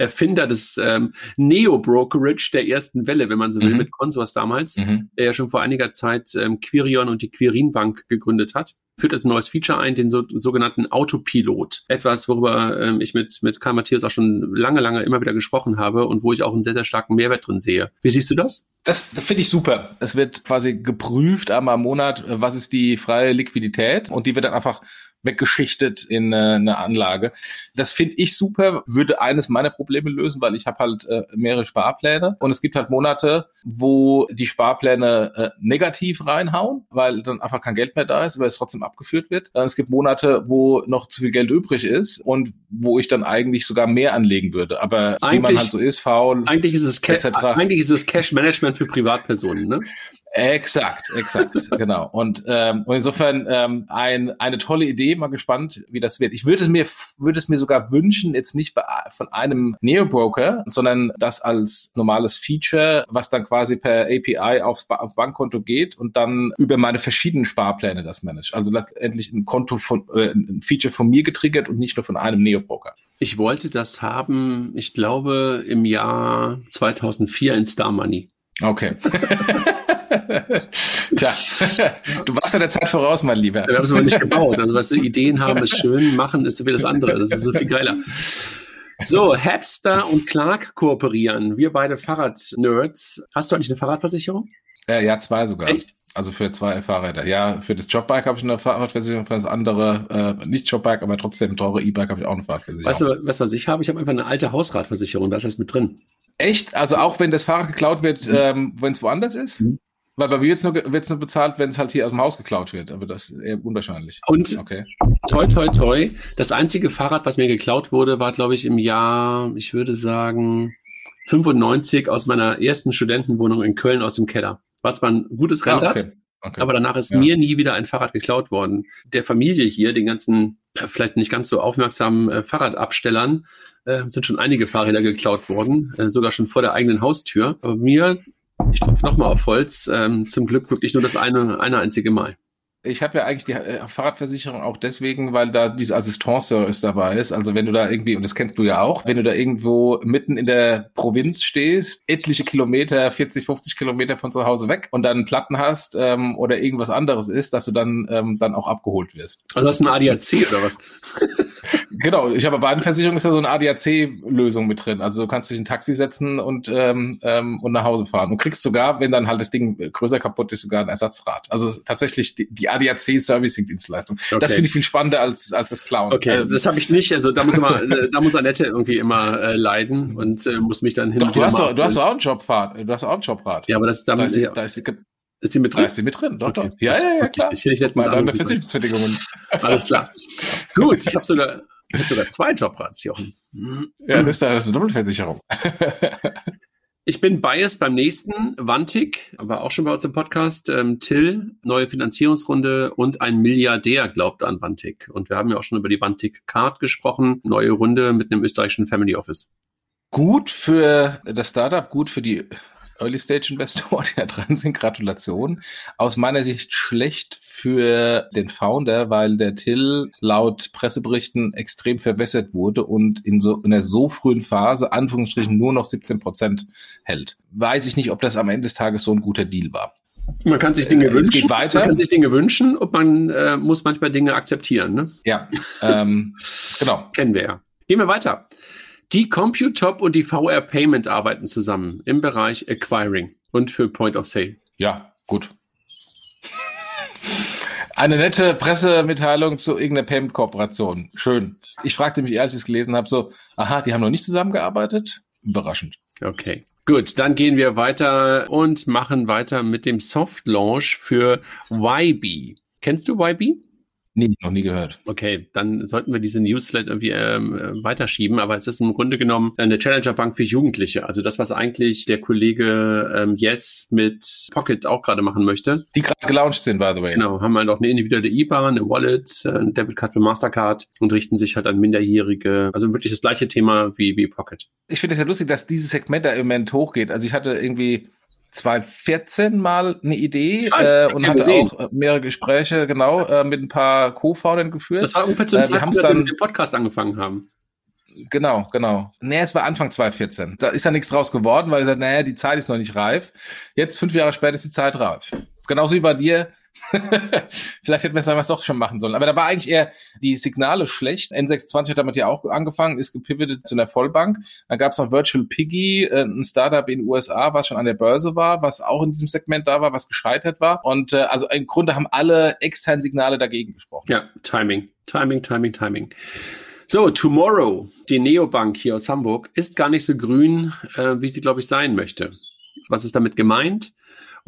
Erfinder des ähm, Neo-Brokerage der ersten Welle, wenn man so will, mhm. mit Consors damals, mhm. der ja schon vor einiger Zeit ähm, Quirion und die Quirin Bank gegründet hat führt das ein neues Feature ein, den so, sogenannten Autopilot. Etwas, worüber ähm, ich mit, mit Karl Matthias auch schon lange, lange immer wieder gesprochen habe und wo ich auch einen sehr, sehr starken Mehrwert drin sehe. Wie siehst du das? Das, das finde ich super. Es wird quasi geprüft einmal im Monat, was ist die freie Liquidität und die wird dann einfach weggeschichtet in äh, eine Anlage. Das finde ich super, würde eines meiner Probleme lösen, weil ich habe halt äh, mehrere Sparpläne und es gibt halt Monate, wo die Sparpläne äh, negativ reinhauen, weil dann einfach kein Geld mehr da ist, aber es trotzdem abgeführt wird. Äh, es gibt Monate, wo noch zu viel Geld übrig ist und wo ich dann eigentlich sogar mehr anlegen würde. Aber eigentlich, wie man halt so ist, faul. Eigentlich ist es, Ca eigentlich ist es Cash Management für Privatpersonen, ne? Exakt, exakt, genau. Und, ähm, und insofern ähm, ein, eine tolle Idee, mal gespannt, wie das wird. Ich würde es mir, würde es mir sogar wünschen, jetzt nicht bei, von einem Neo-Broker, sondern das als normales Feature, was dann quasi per API aufs, aufs Bankkonto geht und dann über meine verschiedenen Sparpläne das managt. Also letztendlich ein Konto von, äh, ein Feature von mir getriggert und nicht nur von einem Neo-Broker. Ich wollte das haben, ich glaube, im Jahr 2004 in Star Money. Okay. Tja, du warst ja der Zeit voraus, mein Lieber. Wir haben es aber nicht gebaut. Also, was wir Ideen haben, ist schön, machen ist wie das andere. Das ist so viel geiler. So, Hapster und Clark kooperieren. Wir beide Fahrradnerds. Hast du eigentlich eine Fahrradversicherung? Äh, ja, zwei sogar. Echt? Also für zwei Fahrräder. Ja, für das Jobbike habe ich eine Fahrradversicherung, für das andere äh, nicht Jobbike, aber trotzdem teure E-Bike habe ich auch eine Fahrradversicherung. Weißt du, was, was ich habe? Ich habe einfach eine alte Hausradversicherung, da ist das mit drin. Echt? Also auch wenn das Fahrrad geklaut wird, mhm. ähm, wenn es woanders ist? Mhm. Weil bei mir wird es nur, wird's nur bezahlt, wenn es halt hier aus dem Haus geklaut wird, aber das ist eher unwahrscheinlich. Und okay. toi, toi, toi, das einzige Fahrrad, was mir geklaut wurde, war, glaube ich, im Jahr, ich würde sagen, 95 aus meiner ersten Studentenwohnung in Köln aus dem Keller. War zwar ein gutes ah, Rennrad, ah, okay. Okay. aber danach ist ja. mir nie wieder ein Fahrrad geklaut worden. Der Familie hier, den ganzen, vielleicht nicht ganz so aufmerksamen äh, Fahrradabstellern, äh, sind schon einige Fahrräder geklaut worden, äh, sogar schon vor der eigenen Haustür. Aber mir ich klopfe nochmal auf Holz, ähm, zum Glück wirklich nur das eine, eine einzige Mal. Ich habe ja eigentlich die äh, Fahrradversicherung auch deswegen, weil da diese Assistance-Service dabei ist. Also wenn du da irgendwie, und das kennst du ja auch, wenn du da irgendwo mitten in der Provinz stehst, etliche Kilometer, 40, 50 Kilometer von zu Hause weg und dann Platten hast ähm, oder irgendwas anderes ist, dass du dann, ähm, dann auch abgeholt wirst. Also hast du eine ADAC oder was? genau, ich habe bei einer Versicherung ist da so eine ADAC-Lösung mit drin. Also du kannst dich in ein Taxi setzen und, ähm, ähm, und nach Hause fahren. Und kriegst sogar, wenn dann halt das Ding größer kaputt ist, sogar ein Ersatzrad. Also tatsächlich die, die ADAC Servicing Dienstleistung. Okay. Das finde ich viel spannender als, als das Clown. Okay, ähm, das habe ich nicht. Also da muss immer, äh, da muss Annette irgendwie immer äh, leiden und äh, muss mich dann hin. Doch, du hast doch, du hast doch auch einen Jobrad. Du hast auch einen Jobrad. Ja, aber das da, ist, ja. da ist, ist die mit drin? Da ist die mit drin, doch, okay. doch. Ja, ja, ja, klar. Ich, ich hätte mal Versicherungsbedingungen. Alles klar. Gut, ich habe sogar, ich hab sogar zwei Jobrads, Jochen. Ja, das ist, das ist eine Doppelversicherung. Ich bin biased beim nächsten. Wantik, war auch schon bei uns im Podcast. Ähm, Till, neue Finanzierungsrunde und ein Milliardär glaubt an Wantik. Und wir haben ja auch schon über die Wantik Card gesprochen. Neue Runde mit einem österreichischen Family Office. Gut für das Startup, gut für die Early Stage Investoren, die da dran sind. Gratulation. Aus meiner Sicht schlecht für den Founder, weil der Till laut Presseberichten extrem verbessert wurde und in so in einer so frühen Phase Anführungsstrichen nur noch 17 Prozent hält. Weiß ich nicht, ob das am Ende des Tages so ein guter Deal war. Man kann sich Dinge äh, wünschen. Man kann sich Dinge wünschen und man äh, muss manchmal Dinge akzeptieren. Ne? Ja, ähm, genau. Kennen wir ja. Gehen wir weiter. Die Computop und die VR Payment arbeiten zusammen im Bereich Acquiring und für Point of Sale. Ja, gut. Eine nette Pressemitteilung zu irgendeiner Payment-Kooperation. Schön. Ich fragte mich, als ich es gelesen habe, so, aha, die haben noch nicht zusammengearbeitet? Überraschend. Okay. Gut, dann gehen wir weiter und machen weiter mit dem Soft Launch für YB. Kennst du YB? Nee, noch nie gehört. Okay, dann sollten wir diese News vielleicht irgendwie ähm, äh, weiterschieben, aber es ist im Grunde genommen eine Challenger-Bank für Jugendliche. Also das, was eigentlich der Kollege ähm, Yes mit Pocket auch gerade machen möchte. Die gerade gelauncht sind, by the way. Genau, haben halt auch eine individuelle IBAN, eine Wallet, äh, eine Debitcard für Mastercard und richten sich halt an Minderjährige. Also wirklich das gleiche Thema wie, wie Pocket. Ich finde es ja lustig, dass dieses Segment da im Moment hochgeht. Also ich hatte irgendwie 2014 mal eine Idee äh, und hatte gesehen. auch äh, mehrere Gespräche, genau, äh, mit ein paar Co-Foundern geführt. Das war ungefähr zum äh, Zeitpunkt, als wir mit dem Podcast angefangen haben. Genau, genau. Nee, es war Anfang 2014. Da ist ja nichts draus geworden, weil er sagt, naja, die Zeit ist noch nicht reif. Jetzt, fünf Jahre später, ist die Zeit reif. Genauso wie bei dir, Vielleicht hätten wir es doch schon machen sollen. Aber da war eigentlich eher die Signale schlecht. N26 hat damit ja auch angefangen, ist gepivotet zu einer Vollbank. Dann gab es noch Virtual Piggy, äh, ein Startup in den USA, was schon an der Börse war, was auch in diesem Segment da war, was gescheitert war. Und äh, also im Grunde haben alle externen Signale dagegen gesprochen. Ja, Timing, Timing, Timing, Timing. So, Tomorrow, die Neobank hier aus Hamburg, ist gar nicht so grün, äh, wie sie, glaube ich, sein möchte. Was ist damit gemeint?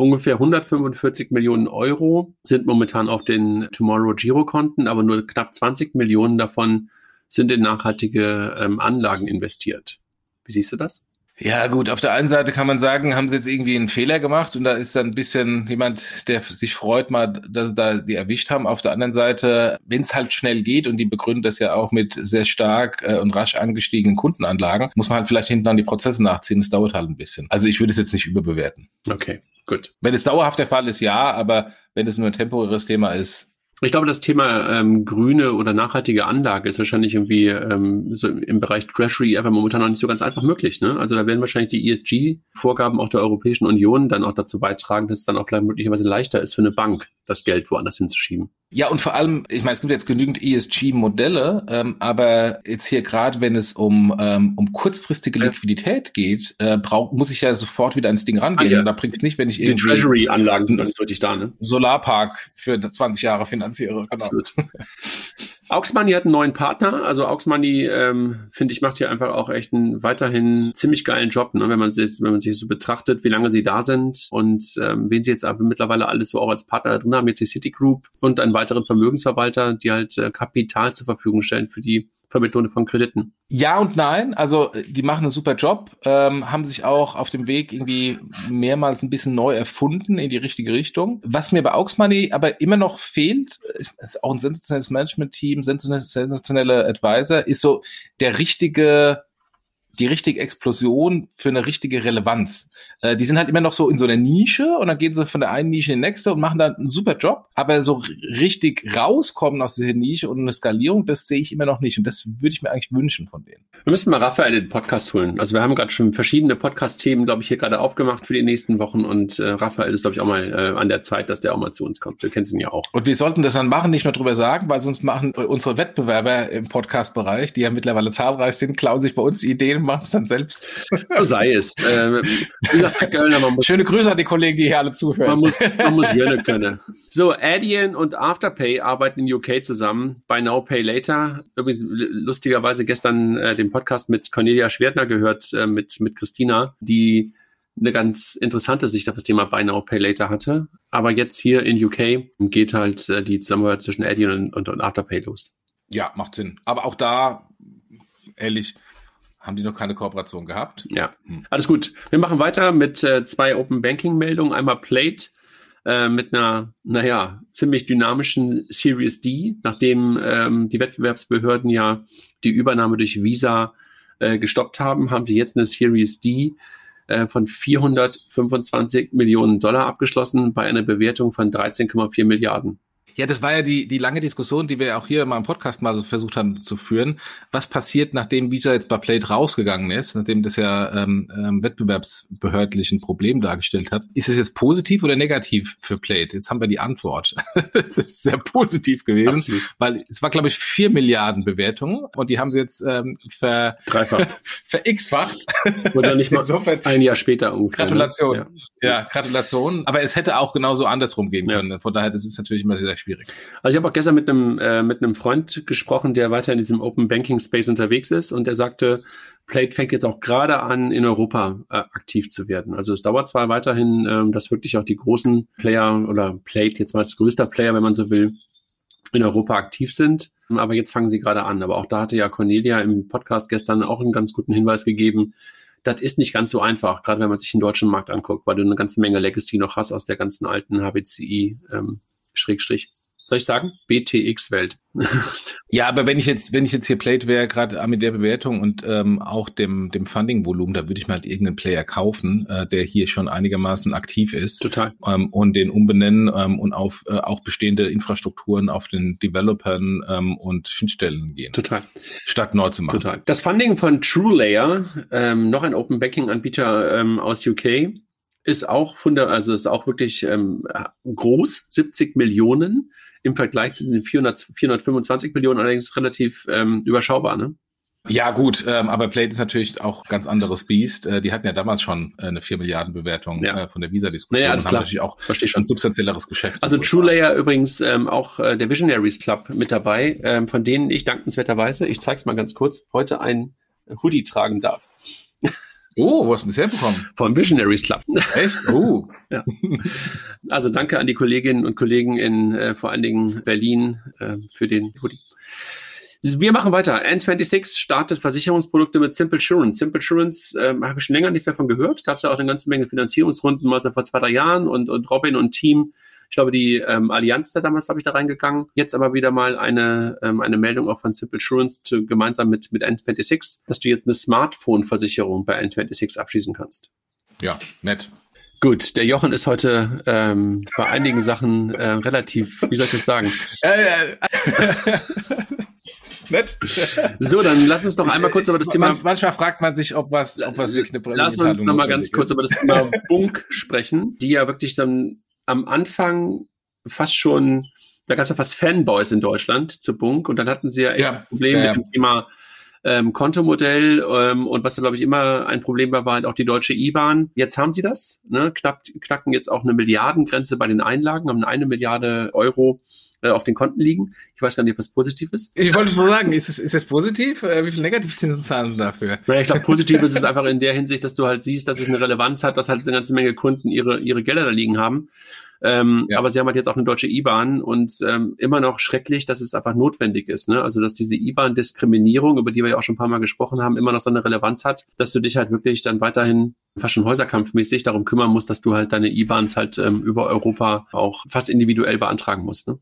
Ungefähr 145 Millionen Euro sind momentan auf den Tomorrow Girokonten, aber nur knapp 20 Millionen davon sind in nachhaltige ähm, Anlagen investiert. Wie siehst du das? Ja, gut, auf der einen Seite kann man sagen, haben sie jetzt irgendwie einen Fehler gemacht und da ist dann ein bisschen jemand, der sich freut, mal, dass sie da die erwischt haben. Auf der anderen Seite, wenn es halt schnell geht und die begründen das ja auch mit sehr stark äh, und rasch angestiegenen Kundenanlagen, muss man halt vielleicht hinten an die Prozesse nachziehen. Das dauert halt ein bisschen. Also ich würde es jetzt nicht überbewerten. Okay, gut. Wenn es dauerhaft der Fall ist, ja, aber wenn es nur ein temporäres Thema ist, ich glaube, das Thema ähm, grüne oder nachhaltige Anlage ist wahrscheinlich irgendwie ähm, so im Bereich Treasury einfach momentan noch nicht so ganz einfach möglich. Ne? Also da werden wahrscheinlich die ESG-Vorgaben auch der Europäischen Union dann auch dazu beitragen, dass es dann auch vielleicht möglicherweise leichter ist für eine Bank, das Geld woanders hinzuschieben. Ja, und vor allem, ich meine, es gibt jetzt genügend ESG-Modelle, ähm, aber jetzt hier gerade, wenn es um, ähm, um kurzfristige Liquidität geht, äh, brauch, muss ich ja sofort wieder ans Ding rangehen. Ah, ja. Da bringt es nicht, wenn ich irgendwie... Treasury-Anlagen sind das deutlich da, ne? Solarpark für 20 Jahre finanziere. Genau. Absolut. Aux Money hat einen neuen Partner. Also Aux Money, ähm, finde ich, macht hier einfach auch echt einen weiterhin ziemlich geilen Job, ne? wenn man sich, wenn man sich so betrachtet, wie lange sie da sind und ähm, wen sie jetzt aber mittlerweile alles so auch als Partner da drin haben, jetzt die Citigroup und einen weiteren Vermögensverwalter, die halt äh, Kapital zur Verfügung stellen für die Vermittlung von Krediten. Ja und nein. Also die machen einen super Job, ähm, haben sich auch auf dem Weg irgendwie mehrmals ein bisschen neu erfunden in die richtige Richtung. Was mir bei Aux Money aber immer noch fehlt, ist, ist auch ein sensationelles Management-Team, sensationelle Advisor, ist so der richtige die richtige Explosion für eine richtige Relevanz. Äh, die sind halt immer noch so in so einer Nische und dann gehen sie von der einen Nische in die nächste und machen dann einen super Job, aber so richtig rauskommen aus dieser Nische und eine Skalierung, das sehe ich immer noch nicht und das würde ich mir eigentlich wünschen von denen. Wir müssen mal Raphael in den Podcast holen. Also wir haben gerade schon verschiedene Podcast-Themen, glaube ich, hier gerade aufgemacht für die nächsten Wochen und äh, Raphael ist, glaube ich, auch mal äh, an der Zeit, dass der auch mal zu uns kommt. Wir kennen ihn ja auch. Und wir sollten das dann machen, nicht nur drüber sagen, weil sonst machen unsere Wettbewerber im Podcast-Bereich, die ja mittlerweile zahlreich sind, klauen sich bei uns die Ideen machen es dann selbst. So sei es. Ähm, muss, Schöne Grüße an die Kollegen, die hier alle zuhören. Man muss, man muss gönnen können. So, Adyen und Afterpay arbeiten in UK zusammen bei Now Pay Later. Übrigens lustigerweise gestern äh, den Podcast mit Cornelia Schwertner gehört, äh, mit, mit Christina, die eine ganz interessante Sicht auf das Thema Buy Now Pay Later hatte. Aber jetzt hier in UK geht halt äh, die Zusammenarbeit zwischen Adyen und, und, und Afterpay los. Ja, macht Sinn. Aber auch da, ehrlich, haben die noch keine Kooperation gehabt? Ja, hm. alles gut. Wir machen weiter mit äh, zwei Open Banking Meldungen. Einmal Plate äh, mit einer, naja, ziemlich dynamischen Series D, nachdem ähm, die Wettbewerbsbehörden ja die Übernahme durch Visa äh, gestoppt haben, haben sie jetzt eine Series D äh, von 425 Millionen Dollar abgeschlossen bei einer Bewertung von 13,4 Milliarden. Ja, das war ja die, die lange Diskussion, die wir auch hier mal im Podcast mal versucht haben zu führen. Was passiert, nachdem Visa jetzt bei Plate rausgegangen ist, nachdem das ja ähm, ähm, wettbewerbsbehördlich ein Problem dargestellt hat? Ist es jetzt positiv oder negativ für Plate? Jetzt haben wir die Antwort. Es ist sehr positiv gewesen, Absolut. weil es war, glaube ich, vier Milliarden Bewertungen und die haben sie jetzt ähm, ver, Dreifacht. ver-x-facht. Oder nicht mal Insofern, ein Jahr später ungefähr. Ne? Gratulation. Ne? Ja. ja, Gratulation. Aber es hätte auch genauso andersrum gehen können. Ja. Von daher, das ist natürlich immer sehr schwierig. Also ich habe auch gestern mit einem äh, mit einem Freund gesprochen, der weiter in diesem Open Banking Space unterwegs ist und der sagte, Plate fängt jetzt auch gerade an, in Europa äh, aktiv zu werden. Also es dauert zwar weiterhin, ähm, dass wirklich auch die großen Player oder Plate jetzt mal als größter Player, wenn man so will, in Europa aktiv sind. Aber jetzt fangen sie gerade an. Aber auch da hatte ja Cornelia im Podcast gestern auch einen ganz guten Hinweis gegeben. Das ist nicht ganz so einfach, gerade wenn man sich den deutschen Markt anguckt, weil du eine ganze Menge Legacy noch hast aus der ganzen alten HBCI ähm, Schrägstrich soll ich sagen? BTX-Welt. ja, aber wenn ich jetzt, wenn ich jetzt hier Played wäre, gerade mit der Bewertung und ähm, auch dem, dem Funding-Volumen, da würde ich mal halt irgendeinen Player kaufen, äh, der hier schon einigermaßen aktiv ist. Total. Ähm, und den umbenennen ähm, und auf äh, auch bestehende Infrastrukturen auf den Developern ähm, und Schnittstellen gehen. Total. Statt neu zu machen. Total. Das Funding von TrueLayer, ähm, noch ein Open Banking-Anbieter ähm, aus UK, ist auch von der, also ist auch wirklich ähm, groß, 70 Millionen im Vergleich zu den 400, 425 Millionen allerdings relativ ähm, überschaubar, ne? Ja, gut, ähm, aber Plate ist natürlich auch ganz anderes Biest. Äh, die hatten ja damals schon äh, eine 4 Milliarden Bewertung ja. äh, von der Visa-Diskussion naja, und haben klar. natürlich auch Verstehe schon. ein substanzielleres Geschäft. Also TrueLayer übrigens ähm, auch äh, der Visionaries Club mit dabei, ähm, von denen ich dankenswerterweise, ich zeig's mal ganz kurz, heute ein Hoodie tragen darf. Oh, wo hast du das herbekommen? Vom Visionaries Club. Echt? Oh. ja. Also danke an die Kolleginnen und Kollegen in äh, vor allen Dingen Berlin äh, für den Hoodie. Wir machen weiter. N26 startet Versicherungsprodukte mit Simple Assurance. Simple Assurance äh, habe ich schon länger nichts mehr von gehört. Gab es ja auch eine ganze Menge Finanzierungsrunden mal so vor zwei, drei Jahren und, und Robin und Team. Ich glaube, die ähm, Allianz ist da damals, glaube ich, da reingegangen. Jetzt aber wieder mal eine, ähm, eine Meldung auch von Simple Assurance zu, gemeinsam mit, mit N26, dass du jetzt eine Smartphone-Versicherung bei N26 abschließen kannst. Ja, nett. Gut, der Jochen ist heute ähm, bei einigen Sachen äh, relativ, wie soll ich das sagen? Nett. So, dann lass uns doch einmal kurz über das Thema. manchmal fragt man sich, ob was, ob was wirklich eine Lass uns noch mal ganz kurz über das Thema Bunk sprechen, die ja wirklich dann am Anfang fast schon, da gab es ja fast Fanboys in Deutschland zu Bunk und dann hatten sie ja echt Ja, ein Problem ja, ja. mit dem Thema ähm, Kontomodell ähm, und was da glaube ich immer ein Problem war, war halt auch die deutsche IBAN. Jetzt haben sie das, ne? Knapp, knacken jetzt auch eine Milliardengrenze bei den Einlagen, haben eine Milliarde Euro äh, auf den Konten liegen. Ich weiß gar nicht, ob das positiv ist. Ich wollte so sagen, ist es, ist es positiv? Äh, Wie viel Negativzinsen zahlen sie dafür? Naja, ich glaube, positiv ist es einfach in der Hinsicht, dass du halt siehst, dass es eine Relevanz hat, dass halt eine ganze Menge Kunden ihre, ihre Gelder da liegen haben. Ähm, Ja. Aber sie haben halt jetzt auch eine deutsche IBAN und ähm, immer noch schrecklich, dass es einfach notwendig ist. Ne? Also dass diese IBAN-Diskriminierung, über die wir ja auch schon ein paar Mal gesprochen haben, immer noch so eine Relevanz hat, dass du dich halt wirklich dann weiterhin fast schon häuserkampfmäßig darum kümmern musst, dass du halt deine IBANs halt ähm, über Europa auch fast individuell beantragen musst. Ne?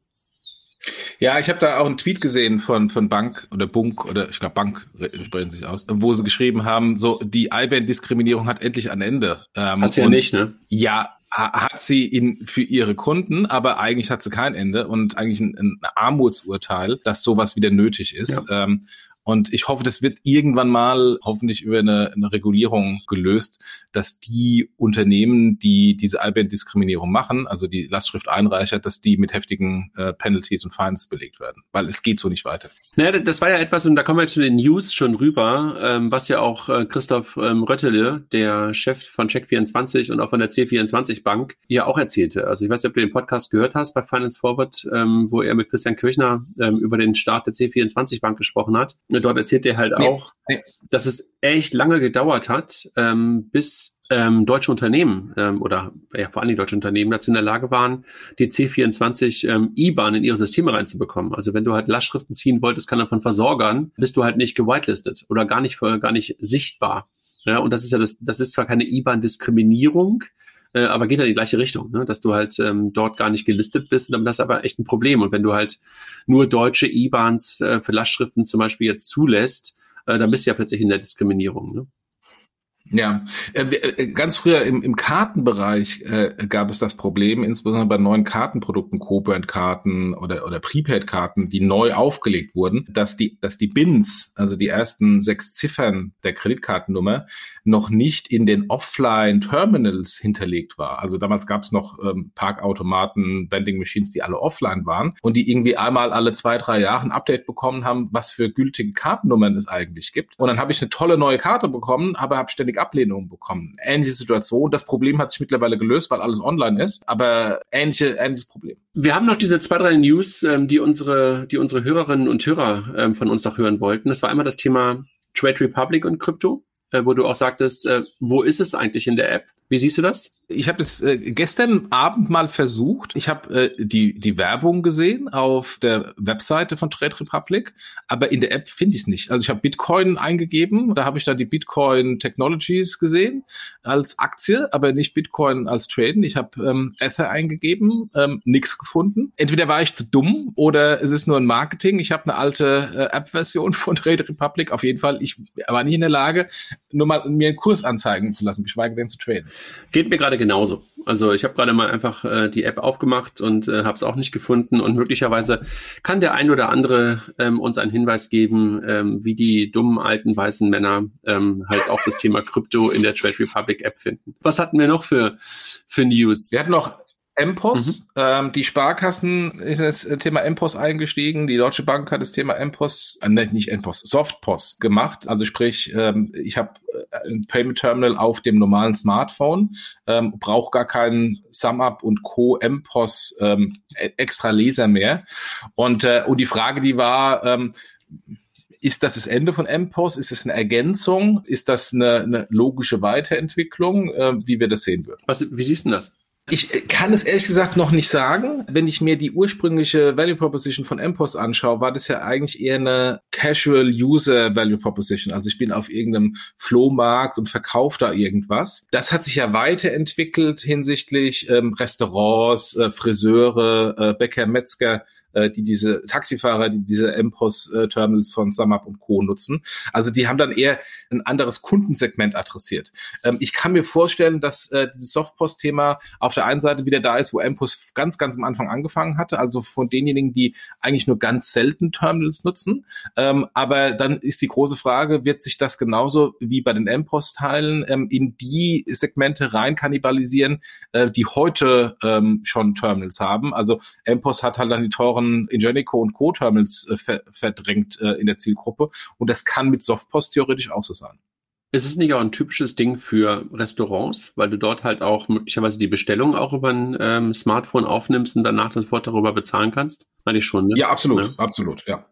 Ja, ich habe da auch einen Tweet gesehen von von Bank oder Bunk oder ich glaube Bank re- sprechen sich aus, wo sie geschrieben haben, so die IBAN-Diskriminierung hat endlich ein Ende. Ähm, Hat sie ja nicht, ne? Ja, ha- hat sie in, für ihre Kunden, aber eigentlich hat sie kein Ende und eigentlich ein, ein Armutsurteil, dass sowas wieder nötig ist. Ähm, und ich hoffe, das wird irgendwann mal hoffentlich über eine, eine Regulierung gelöst, dass die Unternehmen, die diese IBAN-Diskriminierung machen, also die Lastschrifteinreicher, dass die mit heftigen äh, Penalties und Fines belegt werden. Weil es geht so nicht weiter. Naja, das war ja etwas, und da kommen wir zu den News schon rüber, ähm, was ja auch äh, Christoph ähm, Röttele, der Chef von Check24 und auch von der C24 Bank, ja auch erzählte. Also ich weiß nicht, ob du den Podcast gehört hast bei Finance Forward, ähm, wo er mit Christian Kirchner ähm, über den Start der C24 Bank gesprochen hat. Dort erzählt er halt auch, nee. dass es echt lange gedauert hat, ähm, bis ähm, deutsche Unternehmen ähm, oder ja, vor allem die deutsche Unternehmen dazu in der Lage waren, die C24 ähm, IBAN in ihre Systeme reinzubekommen. Also wenn du halt Lastschriften ziehen wolltest, kann er von Versorgern, bist du halt nicht gewitelistet oder gar nicht gar nicht sichtbar. Ja, und das ist ja das, das ist zwar keine IBAN-Diskriminierung, äh, aber geht ja in die gleiche Richtung, ne? dass du halt ähm, dort gar nicht gelistet bist. Und dann das ist aber echt ein Problem. Und wenn du halt nur deutsche IBANs äh, für Lastschriften zum Beispiel jetzt zulässt, äh, dann bist du ja plötzlich in der Diskriminierung. Ne? Ja, äh, äh, ganz früher im, im Kartenbereich äh, gab es das Problem, insbesondere bei neuen Kartenprodukten, Co-Brand-Karten oder, oder Prepaid-Karten, die neu aufgelegt wurden, dass die, dass die BINs, also die ersten sechs Ziffern der Kreditkartennummer, noch nicht in den Offline-Terminals hinterlegt war. Also damals gab es noch ähm, Parkautomaten, Vending Machines, die alle offline waren und die irgendwie einmal alle zwei, drei Jahre ein Update bekommen haben, was für gültige Kartennummern es eigentlich gibt. Und dann habe ich eine tolle neue Karte bekommen, aber habe ständig Ablehnungen bekommen. Ähnliche Situation. Das Problem hat sich mittlerweile gelöst, weil alles online ist, aber ähnliche, ähnliches Problem. Wir haben noch diese zwei, drei News, ähm, die unsere, die unsere Hörerinnen und Hörer ähm, von uns noch hören wollten. Das war einmal das Thema Trade Republic und Krypto, äh, wo du auch sagtest, äh, wo ist es eigentlich in der App? Wie siehst du das? Ich habe das äh, gestern Abend mal versucht. Ich habe äh, die, die Werbung gesehen auf der Webseite von Trade Republic, aber in der App finde ich es nicht. Also ich habe Bitcoin eingegeben, da habe ich dann die Bitcoin Technologies gesehen als Aktie, aber nicht Bitcoin als Traden. Ich habe ähm, Ether eingegeben, ähm, nichts gefunden. Entweder war ich zu dumm oder es ist nur ein Marketing. Ich habe eine alte äh, App-Version von Trade Republic. Auf jeden Fall, ich war nicht in der Lage, nur mal mir einen Kurs anzeigen zu lassen, geschweige denn zu traden. Geht mir gerade genauso. Also ich habe gerade mal einfach äh, die App aufgemacht und äh, habe es auch nicht gefunden. Und möglicherweise kann der ein oder andere ähm, uns einen Hinweis geben, ähm, wie die dummen alten weißen Männer ähm, halt auch das Thema Krypto in der Trade Republic App finden. Was hatten wir noch für, für News? Wir hatten noch MPOS. Mhm. Ähm, die Sparkassen ist das Thema MPOS eingestiegen. Die Deutsche Bank hat das Thema MPOS, äh, nicht MPOS, SoftPOS gemacht. Also sprich, ähm, ich habe äh, ein Payment Terminal auf dem normalen Smartphone, ähm, brauche gar keinen SumUp und Co. MPOS ähm, e-, extra Leser mehr. Und, äh, und die Frage, die war, ähm, ist das das Ende von MPOS? Ist es eine Ergänzung? Ist das eine, eine logische Weiterentwicklung, äh, wie wir das sehen würden? Was, wie siehst du das? Ich kann es ehrlich gesagt noch nicht sagen. Wenn ich mir die ursprüngliche Value Proposition von MPOS anschaue, war das ja eigentlich eher eine Casual User Value Proposition. Also ich bin auf irgendeinem Flohmarkt und verkaufe da irgendwas. Das hat sich ja weiterentwickelt hinsichtlich ähm, Restaurants, äh, Friseure, äh, Bäcker, Metzger, äh, die diese Taxifahrer, die diese MPOS-Terminals von SumUp und Co. nutzen. Also die haben dann eher ein anderes Kundensegment adressiert. Ähm, ich kann mir vorstellen, dass äh, dieses Softpost-Thema auf der einen Seite wieder da ist, wo MPOS ganz, ganz am Anfang angefangen hatte, also von denjenigen, die eigentlich nur ganz selten Terminals nutzen. Ähm, aber dann ist die große Frage, wird sich das genauso wie bei den MPOS-Teilen ähm, in die Segmente rein kannibalisieren, äh, die heute ähm, schon Terminals haben? Also MPOS hat halt dann die teuren von Ingenico und Co-Terminals äh, verdrängt äh, in der Zielgruppe. Und das kann mit Softpost theoretisch auch so sein. Ist es nicht auch ein typisches Ding für Restaurants, weil du dort halt auch möglicherweise die Bestellung auch über ein ähm, Smartphone aufnimmst und danach das Wort darüber bezahlen kannst? Eigentlich schon, ne? Ja, absolut, ja. absolut, ja.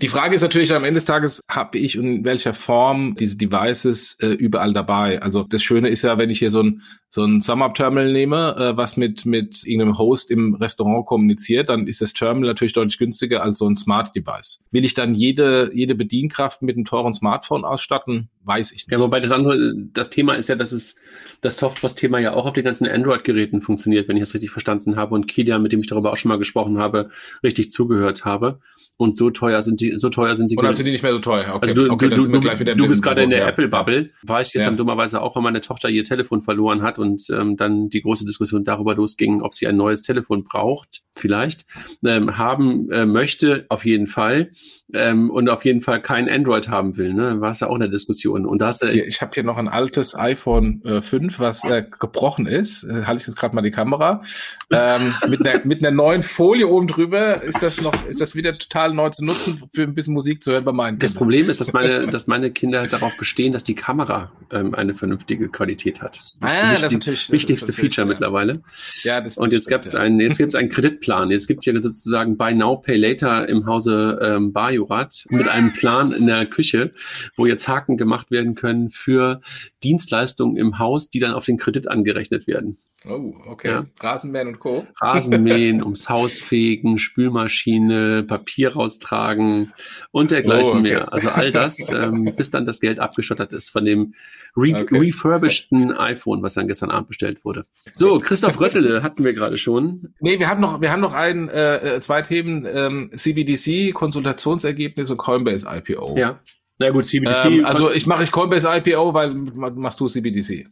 Die Frage ist natürlich am Ende des Tages, habe ich und in welcher Form diese Devices äh, überall dabei? Also das Schöne ist ja, wenn ich hier so ein, so ein Sum-Up-Terminal nehme, äh, was mit, mit irgendeinem Host im Restaurant kommuniziert, dann ist das Terminal natürlich deutlich günstiger als so ein Smart-Device. Will ich dann jede, jede Bedienkraft mit einem teuren Smartphone ausstatten? Weiß ich nicht. Ja, wobei das andere, das Thema ist ja, dass es das Softpost-Thema ja auch auf den ganzen Android-Geräten funktioniert, wenn ich das richtig verstanden habe und Kilian, mit dem ich darüber auch schon mal gesprochen habe, richtig zugehört habe. Und so teuer sind die, so teuer sind die. Oder sind die nicht mehr so teuer? Okay. Also du, okay, du, du, du, bist gerade in der ja. Apple-Bubble. War ich gestern ja. dummerweise auch, weil meine Tochter ihr Telefon verloren hat und ähm, dann die große Diskussion darüber losging, ob sie ein neues Telefon braucht, vielleicht, ähm, haben äh, möchte, auf jeden Fall. Ähm, und auf jeden Fall kein Android haben will. Ne? War es ja auch eine Diskussion. Und da hast du, ich habe hier noch ein altes iPhone äh, 5, was äh, gebrochen ist. Äh, halte ich jetzt gerade mal die Kamera. Ähm, mit, einer, mit einer neuen Folie oben drüber ist das noch, ist das wieder total neu zu nutzen, für ein bisschen Musik zu hören bei meinen Das Problem ist, dass meine, dass meine Kinder darauf bestehen, dass die Kamera ähm, eine vernünftige Qualität hat. Ah, das, das ist natürlich wichtigste das Feature ja. mittlerweile. Ja, das Und jetzt gibt es einen, jetzt gibt es einen Kreditplan. Jetzt gibt es ja sozusagen Buy Now, Pay Later im Hause ähm, Bajorat mit einem Plan in der Küche, wo jetzt Haken gemacht werden können für Dienstleistungen im Haus, die dann auf den Kredit angerechnet werden. Oh, okay. Ja. Rasenmähen und Co. Rasenmähen, ums Haus fegen, Spülmaschine, Papier raustragen und dergleichen oh, okay. mehr. Also all das, ähm, bis dann das Geld abgeschottert ist von dem re okay. refurbisheden iPhone, was dann gestern Abend bestellt wurde. So, Christoph Röttele hatten wir gerade schon. Nee, wir haben noch, wir haben noch ein, äh, zwei Themen, ähm, CBDC, Konsultationsergebnis und Coinbase IPO. Ja. Na gut, CBDC. Ähm, also ich mache ich Coinbase IPO, weil machst du CBDC.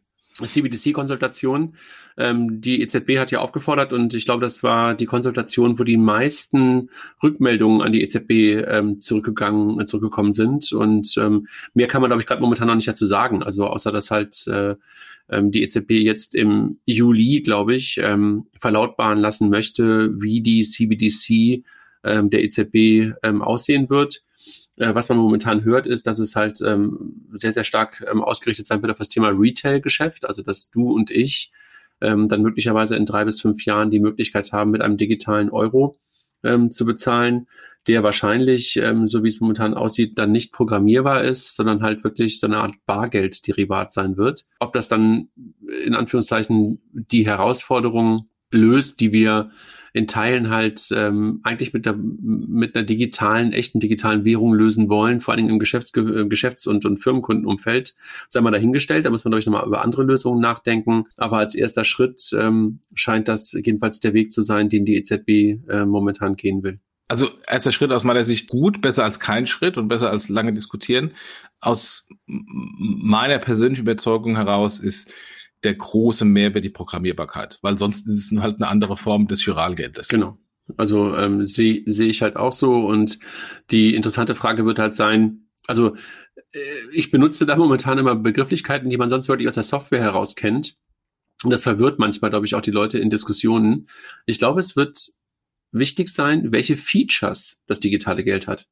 CBDC-Konsultation. Ähm, die EZB hat ja aufgefordert und ich glaube, das war die Konsultation, wo die meisten Rückmeldungen an die EZB ähm, zurückgegangen, äh, zurückgekommen sind. Und ähm, mehr kann man, glaube ich, gerade momentan noch nicht dazu sagen. Also außer dass halt äh, ähm, die EZB jetzt im Juli, glaube ich, ähm, verlautbaren lassen möchte, wie die CBDC ähm, der EZB ähm, aussehen wird. Äh, was man momentan hört, ist, dass es halt ähm, sehr, sehr stark ähm, ausgerichtet sein wird auf das Thema Retail-Geschäft, also dass du und ich ähm, dann möglicherweise in drei bis fünf Jahren die Möglichkeit haben, mit einem digitalen Euro ähm, zu bezahlen, der wahrscheinlich, ähm, so wie es momentan aussieht, dann nicht programmierbar ist, sondern halt wirklich so eine Art Bargeld-Derivat sein wird. Ob das dann in Anführungszeichen die Herausforderung löst, die wir in Teilen halt ähm, eigentlich mit, der, mit einer digitalen, echten digitalen Währung lösen wollen, vor allen Dingen im Geschäfts-, äh, Geschäfts und, und Firmenkundenumfeld, sei mal dahingestellt. Da muss man, glaube ich, nochmal über andere Lösungen nachdenken. Aber als erster Schritt ähm, scheint das jedenfalls der Weg zu sein, den die EZB äh, momentan gehen will. Also erster Schritt aus meiner Sicht gut, besser als kein Schritt und besser als lange diskutieren. Aus meiner persönlichen Überzeugung heraus ist der große Mehrwert die Programmierbarkeit, weil sonst ist es halt eine andere Form des Chiralgeldes. Genau. Also ähm, sehe seh ich halt auch so und die interessante Frage wird halt sein, also äh, ich benutze da momentan immer Begrifflichkeiten, die man sonst wirklich aus der Software heraus kennt. Und das verwirrt manchmal, glaube ich, auch die Leute in Diskussionen. Ich glaube, es wird wichtig sein, welche Features das digitale Geld hat.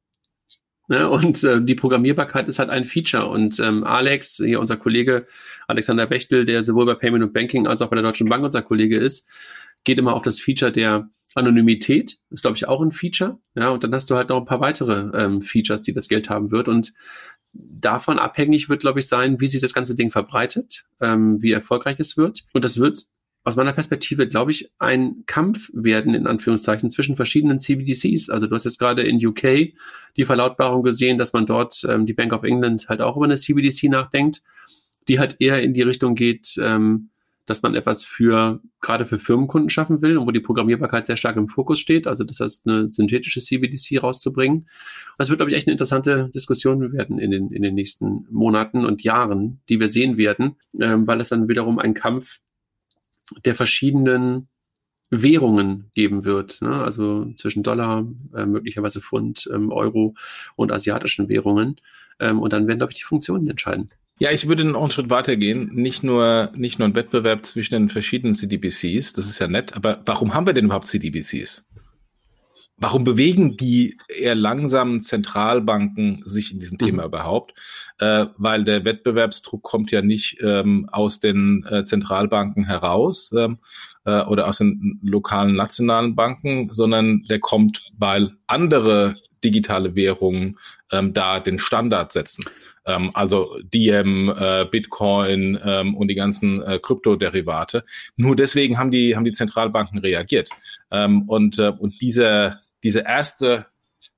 Ja, und äh, die Programmierbarkeit ist halt ein Feature. Und ähm, Alex, hier unser Kollege Alexander Bechtel, der sowohl bei Payment und Banking als auch bei der Deutschen Bank unser Kollege ist, geht immer auf das Feature der Anonymität. Ist, glaube ich, auch ein Feature. Ja, und dann hast du halt noch ein paar weitere ähm, Features, die das Geld haben wird. Und davon abhängig wird, glaube ich, sein, wie sich das ganze Ding verbreitet, ähm, wie erfolgreich es wird. Und das wird aus meiner Perspektive, glaube ich, ein Kampf werden, in Anführungszeichen, zwischen verschiedenen CBDCs. Also du hast jetzt gerade in UK die Verlautbarung gesehen, dass man dort ähm, die Bank of England halt auch über eine CBDC nachdenkt, die halt eher in die Richtung geht, ähm, dass man etwas für, gerade für Firmenkunden schaffen will und wo die Programmierbarkeit sehr stark im Fokus steht. Also das heißt, eine synthetische CBDC rauszubringen. Das wird, glaube ich, echt eine interessante Diskussion werden in den, in den nächsten Monaten und Jahren, die wir sehen werden, ähm, weil es dann wiederum ein Kampf der verschiedenen Währungen geben wird, ne? also zwischen Dollar, äh, möglicherweise Pfund, ähm, Euro und asiatischen Währungen. Ähm, und dann werden, glaube ich, die Funktionen entscheiden. Ja, ich würde noch einen Schritt weitergehen. Nicht nur, nicht nur ein Wettbewerb zwischen den verschiedenen CDBCs, das ist ja nett, aber warum haben wir denn überhaupt CDBCs? Warum bewegen die eher langsamen Zentralbanken sich in diesem mhm. Thema überhaupt? Äh, weil der Wettbewerbsdruck kommt ja nicht ähm, aus den äh, Zentralbanken heraus ähm, äh, oder aus den lokalen nationalen Banken, sondern der kommt, weil andere digitale Währungen ähm, da den Standard setzen. Ähm, also Diem, äh, Bitcoin ähm, und die ganzen äh, Kryptoderivate. Nur deswegen haben die, haben die Zentralbanken reagiert. Ähm, und, äh, und dieser, dieser erste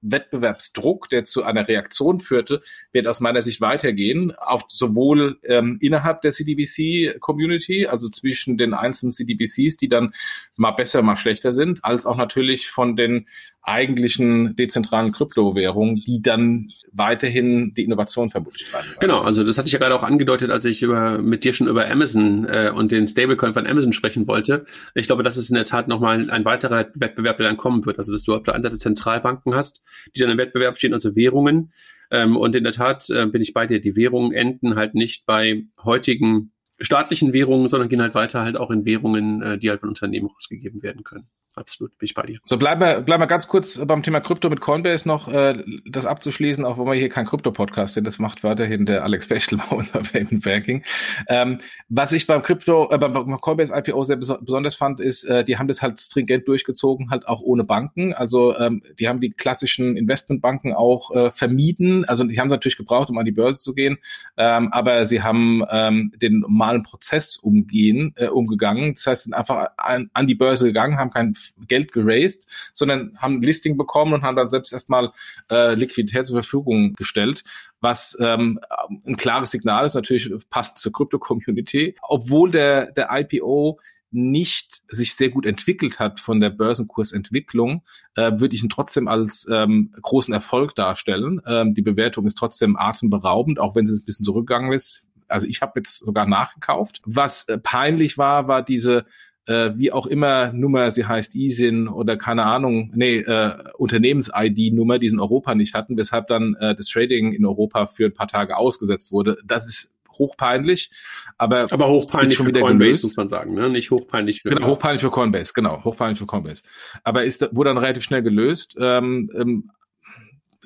Wettbewerbsdruck, der zu einer Reaktion führte, wird aus meiner Sicht weitergehen, auf sowohl ähm, innerhalb der CDBC-Community, also zwischen den einzelnen CDBCs, die dann mal besser, mal schlechter sind, als auch natürlich von den eigentlichen dezentralen Kryptowährungen, die dann weiterhin die Innovation vermutlich treiben. Genau, also das hatte ich ja gerade auch angedeutet, als ich über, mit dir schon über Amazon äh, und den Stablecoin von Amazon sprechen wollte. Ich glaube, das ist in der Tat nochmal ein weiterer Wettbewerb, der dann kommen wird. Also dass du auf der einen Seite Zentralbanken hast, die dann im Wettbewerb stehen, also Währungen. Ähm, und in der Tat äh, bin ich bei dir. Die Währungen enden halt nicht bei heutigen staatlichen Währungen, sondern gehen halt weiter halt auch in Währungen, äh, die halt von Unternehmen ausgegeben werden können absolut bin ich bei dir. So, bleiben wir, bleiben wir ganz kurz beim Thema Krypto mit Coinbase noch, äh, das abzuschließen, auch wenn wir hier kein Krypto-Podcast sind, das macht weiterhin der Alex Bechtel bei unser Payment Banking. Ähm, was ich beim Krypto, äh, beim Coinbase IPO sehr bes besonders fand, ist, äh, die haben das halt stringent durchgezogen, halt auch ohne Banken. Also ähm, die haben die klassischen Investmentbanken auch äh, vermieden. Also die haben es natürlich gebraucht, um an die Börse zu gehen, ähm, aber sie haben ähm, den normalen Prozess umgehen, äh, umgegangen. Das heißt, sind einfach an, an die Börse gegangen, haben kein Geld geraced, sondern haben ein Listing bekommen und haben dann selbst erstmal äh, Liquidität zur Verfügung gestellt, was ähm, ein klares Signal ist, natürlich passt zur Krypto-Community. Obwohl der, der IPO nicht sich sehr gut entwickelt hat von der Börsenkursentwicklung, äh, würde ich ihn trotzdem als ähm, großen Erfolg darstellen. Ähm, die Bewertung ist trotzdem atemberaubend, auch wenn es ein bisschen zurückgegangen ist. Also ich habe jetzt sogar nachgekauft. Was äh, peinlich war, war diese äh, wie auch immer Nummer sie heißt, ISIN oder keine Ahnung, nee, äh, Unternehmens-ID-Nummer, die sie in Europa nicht hatten, weshalb dann äh, das Trading in Europa für ein paar Tage ausgesetzt wurde. Das ist hochpeinlich, aber aber hochpeinlich für Coinbase gelöst. muss man sagen, ne? Nicht hochpeinlich für genau hochpeinlich für Coinbase, genau hochpeinlich für Coinbase. Aber ist wurde dann relativ schnell gelöst. Ähm, ähm,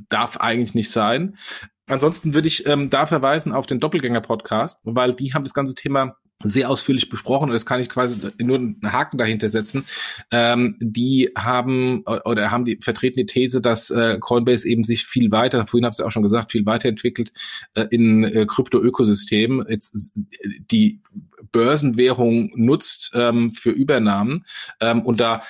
darf eigentlich nicht sein. Ansonsten würde ich ähm, da verweisen auf den Doppelgänger-Podcast, weil die haben das ganze Thema sehr ausführlich besprochen und das kann ich quasi nur einen Haken dahinter setzen. Ähm, die haben oder haben die vertreten die These, dass äh, Coinbase eben sich viel weiter, vorhin habt ihr auch schon gesagt, viel weiterentwickelt äh, in äh, Krypto-Ökosystem, jetzt die Börsenwährung nutzt ähm, für Übernahmen ähm, und da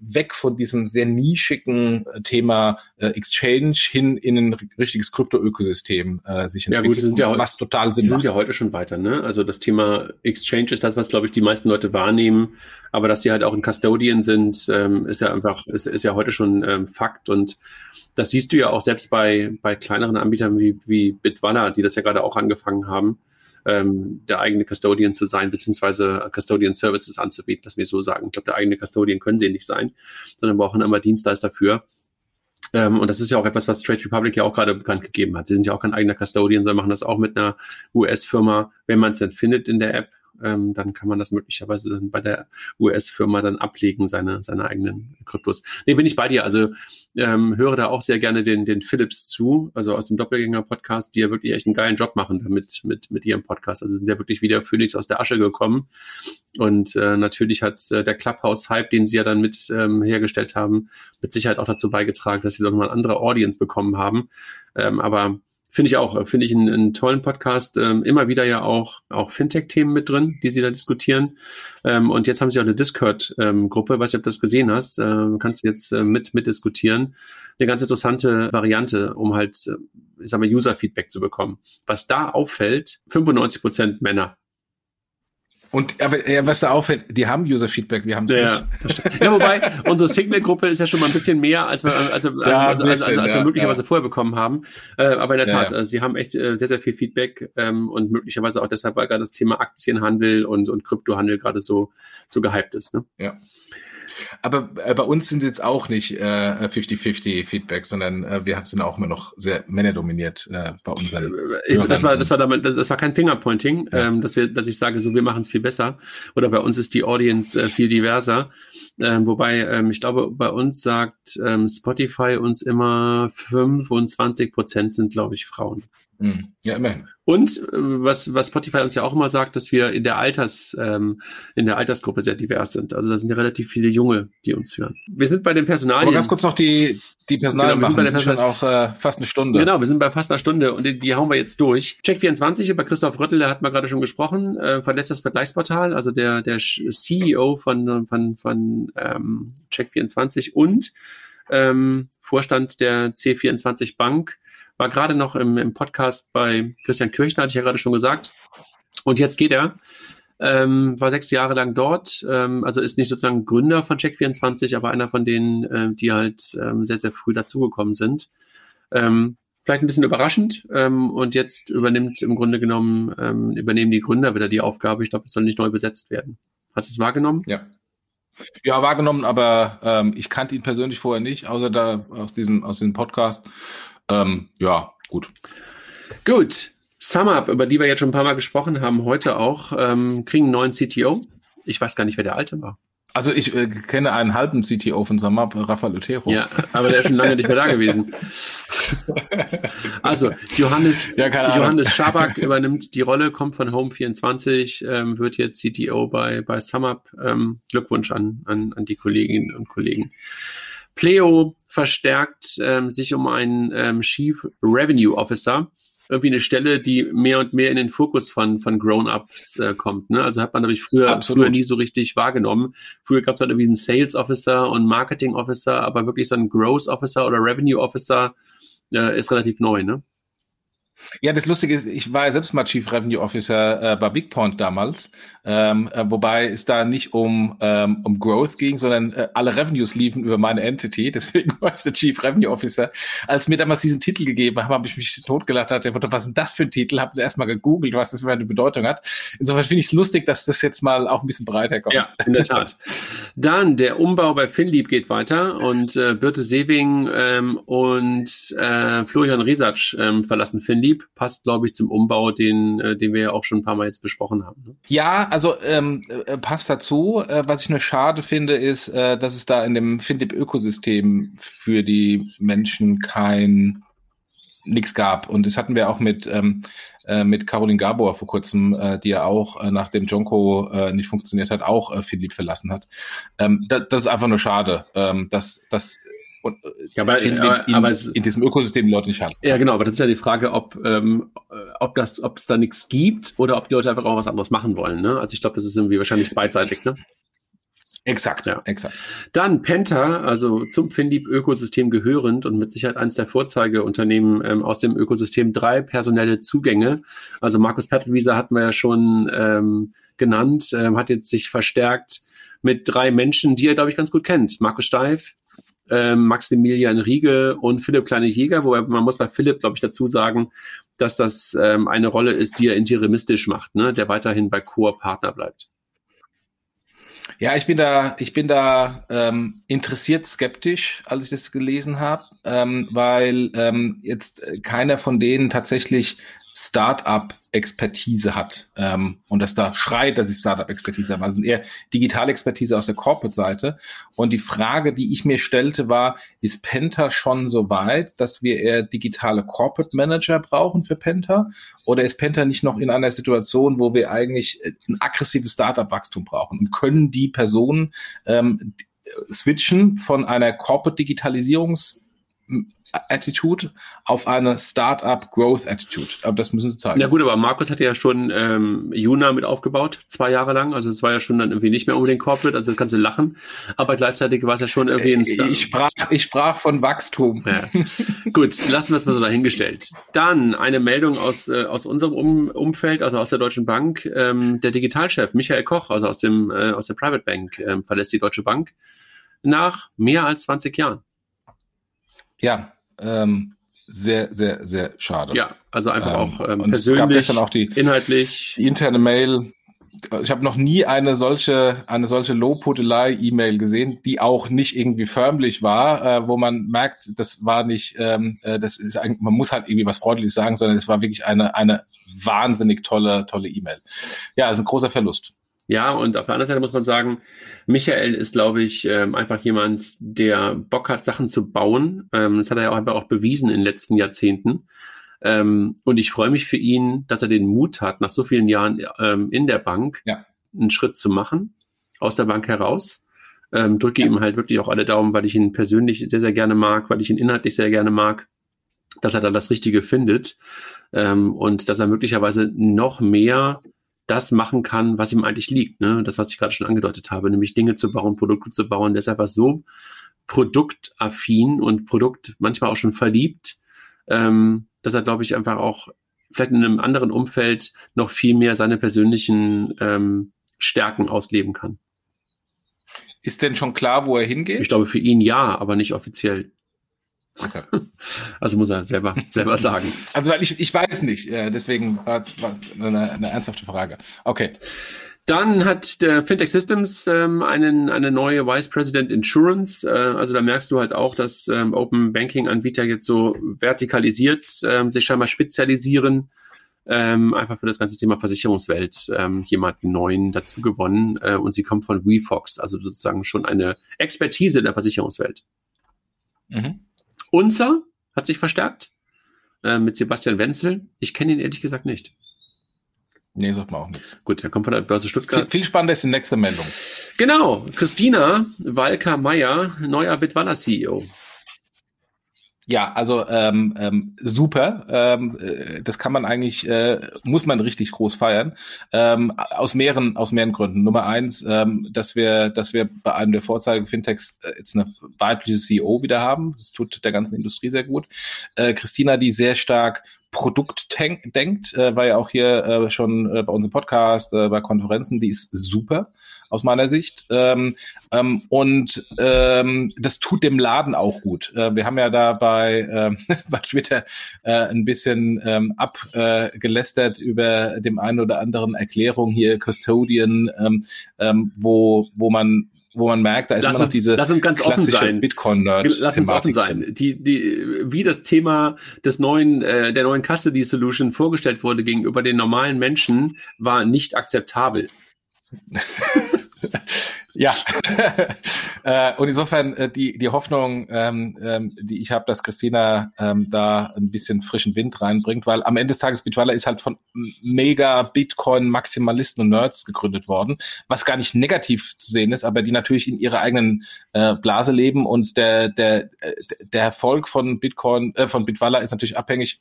weg von diesem sehr nischigen äh, Thema äh, Exchange hin in ein richtiges Krypto-Ökosystem äh, sich entwickelt. Ja, gut, sind ja, was total Sinn sind ja heute schon weiter. Ne? Also das Thema Exchange ist das, was glaube ich die meisten Leute wahrnehmen. Aber dass sie halt auch in Custodian sind, ähm, ist ja einfach ist, ist ja heute schon ähm, Fakt und das siehst du ja auch selbst bei bei kleineren Anbietern wie wie Bitwalla, die das ja gerade auch angefangen haben ähm, der eigene Custodian zu sein, beziehungsweise Custodian Services anzubieten, dass wir so sagen. Ich glaube, der eigene Custodian können sie nicht sein, sondern brauchen immer Dienstleister für. Ähm, und das ist ja auch etwas, was Trade Republic ja auch gerade bekannt gegeben hat. Sie sind ja auch kein eigener Custodian, sondern machen das auch mit einer US-Firma, wenn man es denn findet in der App ähm, dann kann man das möglicherweise dann bei der US-Firma dann ablegen, seine, seine eigenen Kryptos. Nee, bin ich bei dir. Also ähm, höre da auch sehr gerne den, den Philips zu, also aus dem Doppelgänger-Podcast, die ja wirklich echt einen geilen Job machen damit, mit, mit ihrem Podcast. Also sind ja wirklich wieder Phoenix aus der Asche gekommen. Und äh, natürlich hat äh, der Clubhouse-Hype, den sie ja dann mit ähm, hergestellt haben, mit Sicherheit auch dazu beigetragen, dass sie dann mal eine andere Audience bekommen haben. Ähm, aber Finde ich auch, finde ich einen, einen tollen Podcast. Ähm, immer wieder ja auch, auch Fintech-Themen mit drin, die sie da diskutieren. Ähm, und jetzt haben sie auch eine Discord-Gruppe, ähm, weiß nicht, ob du das gesehen hast, ähm, kannst du jetzt äh, mit, mit diskutieren. Eine ganz interessante Variante, um halt, äh, ich sag mal, User-Feedback zu bekommen. Was da auffällt, 95 Prozent Männer. Und aber, was da auffällt, die haben User-Feedback, wir haben es ja, nicht. Ja, wobei unsere Signal-Gruppe ist ja schon mal ein bisschen mehr, als wir, als, wir, ja, also, bisschen, als, als, wir möglicherweise vorher bekommen haben. Äh, aber in der Tat, äh, sie haben echt äh, sehr, sehr viel Feedback ähm, und möglicherweise auch deshalb, weil gerade das Thema Aktienhandel und, und Kryptohandel gerade so, so gehypt ist. Ne? Ja. Aber äh, bei uns sind jetzt auch nicht 50-50 äh, Feedback, sondern äh, wir sind auch immer noch sehr männerdominiert äh, bei unseren. Äh, ich, das war, das war damit, das, das war kein Fingerpointing, ja. ähm, dass wir, dass ich sage, so wir machen es viel besser. Oder bei uns ist die Audience äh, viel diverser. Ähm, wobei, ähm, ich glaube, bei uns sagt ähm, Spotify uns immer 25 Prozent sind, glaube ich, Frauen. Hm. Ja, immerhin. Und äh, was, was Spotify uns ja auch immer sagt, dass wir in der Alters, ähm, in der Altersgruppe sehr divers sind. Also da sind ja relativ viele Junge, die uns hören. Wir sind bei den Personalien. Aber ganz kurz noch die, die Personalien genau, wir sind bei der schon auch äh, fast eine Stunde. Genau, wir sind bei fast einer Stunde und die, die hauen wir jetzt durch. Check24, über Christoph Röttl, der hat man gerade schon gesprochen, äh, verlässt das Vergleichsportal, also der, der CEO von, von, von ähm, Check24 und ähm, Vorstand der C24 Bank war gerade noch im, im Podcast bei Christian Kirchner, hatte ich ja gerade schon gesagt. Und jetzt geht er. Ähm, war sechs Jahre lang dort, ähm, also ist nicht sozusagen Gründer von Check24, aber einer von denen, äh, die halt ähm, sehr, sehr früh dazugekommen sind. Ähm, vielleicht ein bisschen überraschend ähm, und jetzt übernimmt im Grunde genommen, ähm, übernehmen die Gründer wieder die Aufgabe. Ich glaube, es soll nicht neu besetzt werden. Hast du es wahrgenommen? Ja. Ja, wahrgenommen, aber ähm, ich kannte ihn persönlich vorher nicht, außer da aus diesem, aus diesem Podcast. Ähm, ja, gut. Gut. SumUp, über die wir jetzt schon ein paar Mal gesprochen haben, heute auch, ähm, kriegen einen neuen CTO. Ich weiß gar nicht, wer der alte war. Also ich äh, kenne einen halben CTO von SumUp, Rafael Otero. Ja, aber der ist schon lange nicht mehr da gewesen. Also Johannes, ja, Johannes Schabak übernimmt die Rolle, kommt von Home24, ähm, wird jetzt CTO bei, bei SumUp. Ähm, Glückwunsch an, an, an die Kolleginnen und Kollegen. Pleo verstärkt ähm, sich um einen ähm, Chief Revenue Officer. Irgendwie eine Stelle, die mehr und mehr in den Fokus von, von Grown-Ups äh, kommt. Ne? Also hat man natürlich früher, früher nie so richtig wahrgenommen. Früher gab es halt irgendwie einen Sales Officer und Marketing Officer, aber wirklich so ein Growth Officer oder Revenue Officer äh, ist relativ neu. Ne? Ja, das Lustige ist, ich war ja selbst mal Chief Revenue Officer äh, bei Bigpoint damals, ähm, äh, wobei es da nicht um, ähm, um Growth ging, sondern äh, alle Revenues liefen über meine Entity, deswegen war ich der Chief Revenue Officer. Als mir damals diesen Titel gegeben haben, habe ich mich totgelacht, dachte, was ist denn das für ein Titel? Habe erstmal gegoogelt, was das für eine Bedeutung hat. Insofern finde ich es lustig, dass das jetzt mal auch ein bisschen breiter kommt. Ja, in der Tat. Dann, der Umbau bei Finlieb geht weiter und äh, Birte Sewing ähm, und äh, Florian Riesatsch ähm, verlassen Finlieb lieb, passt, glaube ich, zum Umbau, den, äh, den wir ja auch schon ein paar Mal jetzt besprochen haben. Ne? Ja, also ähm, äh, passt dazu. Äh, was ich nur schade finde, ist, dass es da in dem Findip-Ökosystem für die Menschen kein nichts gab. Und das hatten wir auch mit, ähm, äh, mit Caroline Gabor vor kurzem, äh, die ja auch, äh, nachdem Jonko äh, nicht funktioniert hat, auch äh, Philipp verlassen hat. Ähm, da, das ist einfach nur schade, ähm, dass, dass und äh, ja, aber, in, aber, in, aber es, in, diesem Ökosystem die Leute nicht haben. Ja, genau, aber das ist ja die Frage, ob, ähm, äh, ob das, ob es da nichts gibt oder ob die Leute einfach auch was anderes machen wollen. Ne? Also ich glaube, das ist irgendwie wahrscheinlich beidseitig, ne? Exakt, ja. exakt. Dann Penta, also zum Finlieb-Ökosystem gehörend und mit Sicherheit eines der Vorzeigeunternehmen ähm, aus dem Ökosystem, drei personelle Zugänge. Also Markus Pettelwieser hatten wir ja schon ähm, genannt, ähm, hat jetzt sich verstärkt mit drei Menschen, die er, glaube ich, ganz gut kennt. Markus Steif, äh, Maximilian Riege und Philipp Kleine-Jäger, wobei man muss bei Philipp, glaube ich, dazu sagen, dass das ähm, eine Rolle ist, die er interimistisch macht, ne? der weiterhin bei Core Partner bleibt. Ja, ich bin da, ich bin da ähm, interessiert skeptisch, als ich das gelesen habe, ähm, weil ähm, jetzt keiner von denen tatsächlich Startup-Expertise hat ähm, und das da schreit, dass ich Startup-Expertise habe. Also eher Digital-Expertise aus der Corporate-Seite. Und die Frage, die ich mir stellte, war, ist Penta schon so weit, dass wir eher digitale Corporate Manager brauchen für Penta? Oder ist Penta nicht noch in einer Situation, wo wir eigentlich ein aggressives Startup-Wachstum brauchen? Und können die Personen ähm, switchen von einer Corporate-Digitalisierungs- Attitude auf eine Startup Growth Attitude. Aber das müssen sie zeigen. Ja gut, aber Markus hatte ja schon ähm, Juna mit aufgebaut, zwei Jahre lang. Also es war ja schon dann irgendwie nicht mehr unbedingt Corporate, also das kannst du lachen. Aber gleichzeitig war es ja schon irgendwie ein äh, Start. Ich sprach, ich sprach von Wachstum. Ja. gut, lassen wir es mal so dahingestellt. Dann eine Meldung aus, äh, aus unserem um Umfeld, also aus der Deutschen Bank. Ähm, der Digitalchef Michael Koch, also aus dem äh, aus der Private Bank, ähm, verlässt die Deutsche Bank nach mehr als 20 Jahren. Ja, ähm, sehr, sehr, sehr schade. Ja, also einfach ähm, auch ähm, und persönlich, es gab gestern auch die, inhaltlich. Die interne Mail. Ich habe noch nie eine solche, eine solche Lobhudelei-E-Mail gesehen, die auch nicht irgendwie förmlich war, äh, wo man merkt, das war nicht, ähm, äh, das ist eigentlich, man muss halt irgendwie was freundliches sagen, sondern es war wirklich eine, eine wahnsinnig tolle, tolle E-Mail. Ja, ist ein großer Verlust. Ja, und auf der anderen Seite muss man sagen, Michael ist, glaube ich, ähm, einfach jemand, der Bock hat, Sachen zu bauen. Ähm, das hat er ja auch einfach auch bewiesen in den letzten Jahrzehnten. Ähm, und ich freue mich für ihn, dass er den Mut hat, nach so vielen Jahren in der Bank ja. einen Schritt zu machen, aus der Bank heraus. Drücke ja. ihm halt wirklich auch alle Daumen, weil ich ihn persönlich sehr, sehr gerne mag, weil ich ihn inhaltlich sehr gerne mag, dass er da das Richtige findet und dass er möglicherweise noch mehr das machen kann, was ihm eigentlich liegt. Ne? Das, was ich gerade schon angedeutet habe, nämlich Dinge zu bauen, Produkte zu bauen. Der ist einfach so produktaffin und Produkt manchmal auch schon verliebt, ähm, dass er, glaube ich, einfach auch vielleicht in einem anderen Umfeld noch viel mehr seine persönlichen ähm, Stärken ausleben kann. Ist denn schon klar, wo er hingeht? Ich glaube, für ihn ja, aber nicht offiziell. Okay. Also muss er selber, selber sagen. Also ich, ich weiß nicht, deswegen war es eine, eine ernsthafte Frage. Okay. Dann hat der Fintech Systems ähm, einen, eine neue Vice President Insurance. Äh, also da merkst du halt auch, dass ähm, Open Banking Anbieter jetzt so vertikalisiert ähm, sich scheinbar spezialisieren. Ähm, einfach für das ganze Thema Versicherungswelt ähm, jemanden neuen dazu gewonnen. Äh, und sie kommt von WeFox, also sozusagen schon eine Expertise der Versicherungswelt. Mhm. Unser hat sich verstärkt äh, mit Sebastian Wenzel. Ich kenne ihn ehrlich gesagt nicht. Nee, sagt man auch nichts. Gut, er kommt von der Börse Stuttgart. Viel, viel spannender ist die nächste Meldung. Genau, Christina Walker-Meyer, neuer Bitwala CEO. Ja, also ähm, ähm, super. Ähm, äh, das kann man eigentlich, äh, muss man richtig groß feiern. Ähm, aus mehreren, aus mehreren Gründen. Nummer eins, ähm, dass wir, dass wir bei einem der Vorzeigen Fintechs äh, jetzt eine weibliche CEO wieder haben. Das tut der ganzen Industrie sehr gut. Äh, Christina, die sehr stark Produkt denkt, äh, war ja auch hier äh, schon äh, bei unserem Podcast, äh, bei Konferenzen, die ist super aus meiner Sicht. Ähm, ähm, und ähm, das tut dem Laden auch gut. Äh, wir haben ja da bei, äh, bei Twitter äh, ein bisschen ähm, abgelästert äh, über dem einen oder anderen Erklärung hier Custodian, ähm, ähm, wo, wo man wo man merkt, da ist lass immer noch diese lass uns ganz offen sein. Bitcoin-Nerd. Lass uns offen sein. Die, die, wie das Thema des neuen, äh, der neuen Custody Solution vorgestellt wurde gegenüber den normalen Menschen, war nicht akzeptabel. ja, äh, und insofern äh, die, die Hoffnung, ähm, ähm, die ich habe, dass Christina ähm, da ein bisschen frischen Wind reinbringt, weil am Ende des Tages Bitwala ist halt von mega Bitcoin-Maximalisten und Nerds gegründet worden, was gar nicht negativ zu sehen ist, aber die natürlich in ihrer eigenen äh, Blase leben und der, der, der Erfolg von Bitcoin, äh, von Bitwala ist natürlich abhängig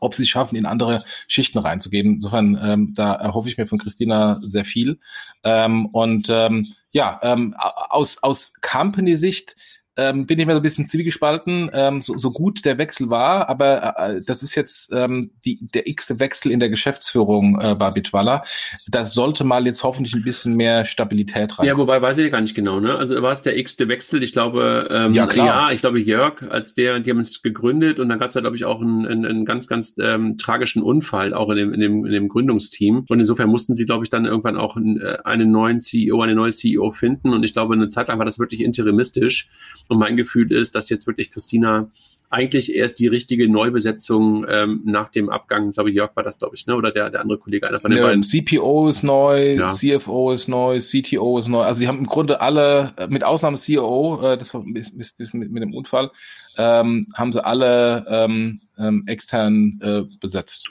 ob sie es schaffen, in andere Schichten reinzugeben. Insofern, ähm, da erhoffe ich mir von Christina sehr viel. Ähm, und ähm, ja, ähm, aus, aus Company-Sicht ähm, bin ich mir so ein bisschen zwiegespalten, ähm, so, so gut der Wechsel war, aber äh, das ist jetzt ähm, die, der x-te Wechsel in der Geschäftsführung äh, bei Bitwalla. Da sollte mal jetzt hoffentlich ein bisschen mehr Stabilität rein. Ja, wobei weiß ich gar nicht genau, ne? Also war es der x-te Wechsel? Ich glaube, ähm, ja, klar. ja, ich glaube Jörg, als der, die haben es gegründet und dann gab es da, glaube ich, auch einen, einen, einen ganz, ganz ähm, tragischen Unfall, auch in dem, in, dem, in dem Gründungsteam. Und insofern mussten sie, glaube ich, dann irgendwann auch einen, äh, einen neuen CEO, eine neue CEO finden. Und ich glaube, eine Zeit lang war das wirklich interimistisch. Und mein Gefühl ist, dass jetzt wirklich Christina eigentlich erst die richtige Neubesetzung ähm, nach dem Abgang, glaube ich, Jörg war das, glaube ich, ne? oder der, der andere Kollege, einer von den ja, beiden. CPO ist neu, ja. CFO ist neu, CTO ist neu. Also sie haben im Grunde alle, äh, mit Ausnahme CEO, äh, das war ist mit, mit dem Unfall, ähm, haben sie alle ähm, ähm, extern äh, besetzt.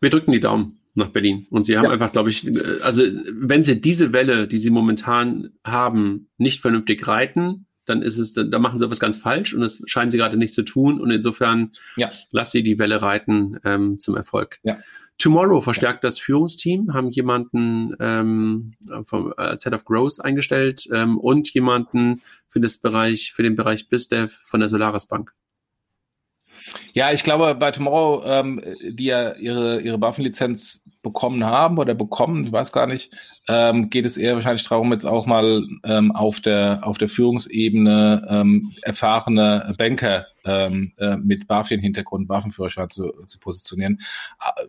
Wir drücken die Daumen nach Berlin. Und sie haben ja. einfach, glaube ich, also wenn sie diese Welle, die sie momentan haben, nicht vernünftig reiten, dann ist es, da machen sie was ganz falsch und das scheinen sie gerade nicht zu tun. Und insofern ja. lass sie die Welle reiten ähm, zum Erfolg. Ja. Tomorrow verstärkt das Führungsteam, haben jemanden ähm, vom, als Head of Growth eingestellt ähm, und jemanden für das Bereich, für den Bereich BizDev von der Solaris Bank. Ja, ich glaube, bei Tomorrow, ähm, die ja ihre, ihre Waffenlizenz bekommen haben oder bekommen, ich weiß gar nicht, ähm, geht es eher wahrscheinlich darum, jetzt auch mal ähm, auf der auf der Führungsebene ähm, erfahrene Banker ähm, äh, mit BaFin-Hintergrund, Waffenführerschein zu, zu positionieren. Äh,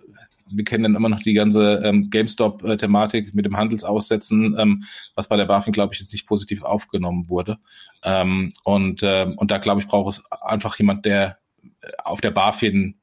wir kennen dann immer noch die ganze ähm, GameStop-Thematik mit dem Handelsaussetzen, ähm, was bei der BaFin, glaube ich, jetzt nicht positiv aufgenommen wurde. Ähm, und, äh, und da, glaube ich, braucht es einfach jemand, der auf der BaFin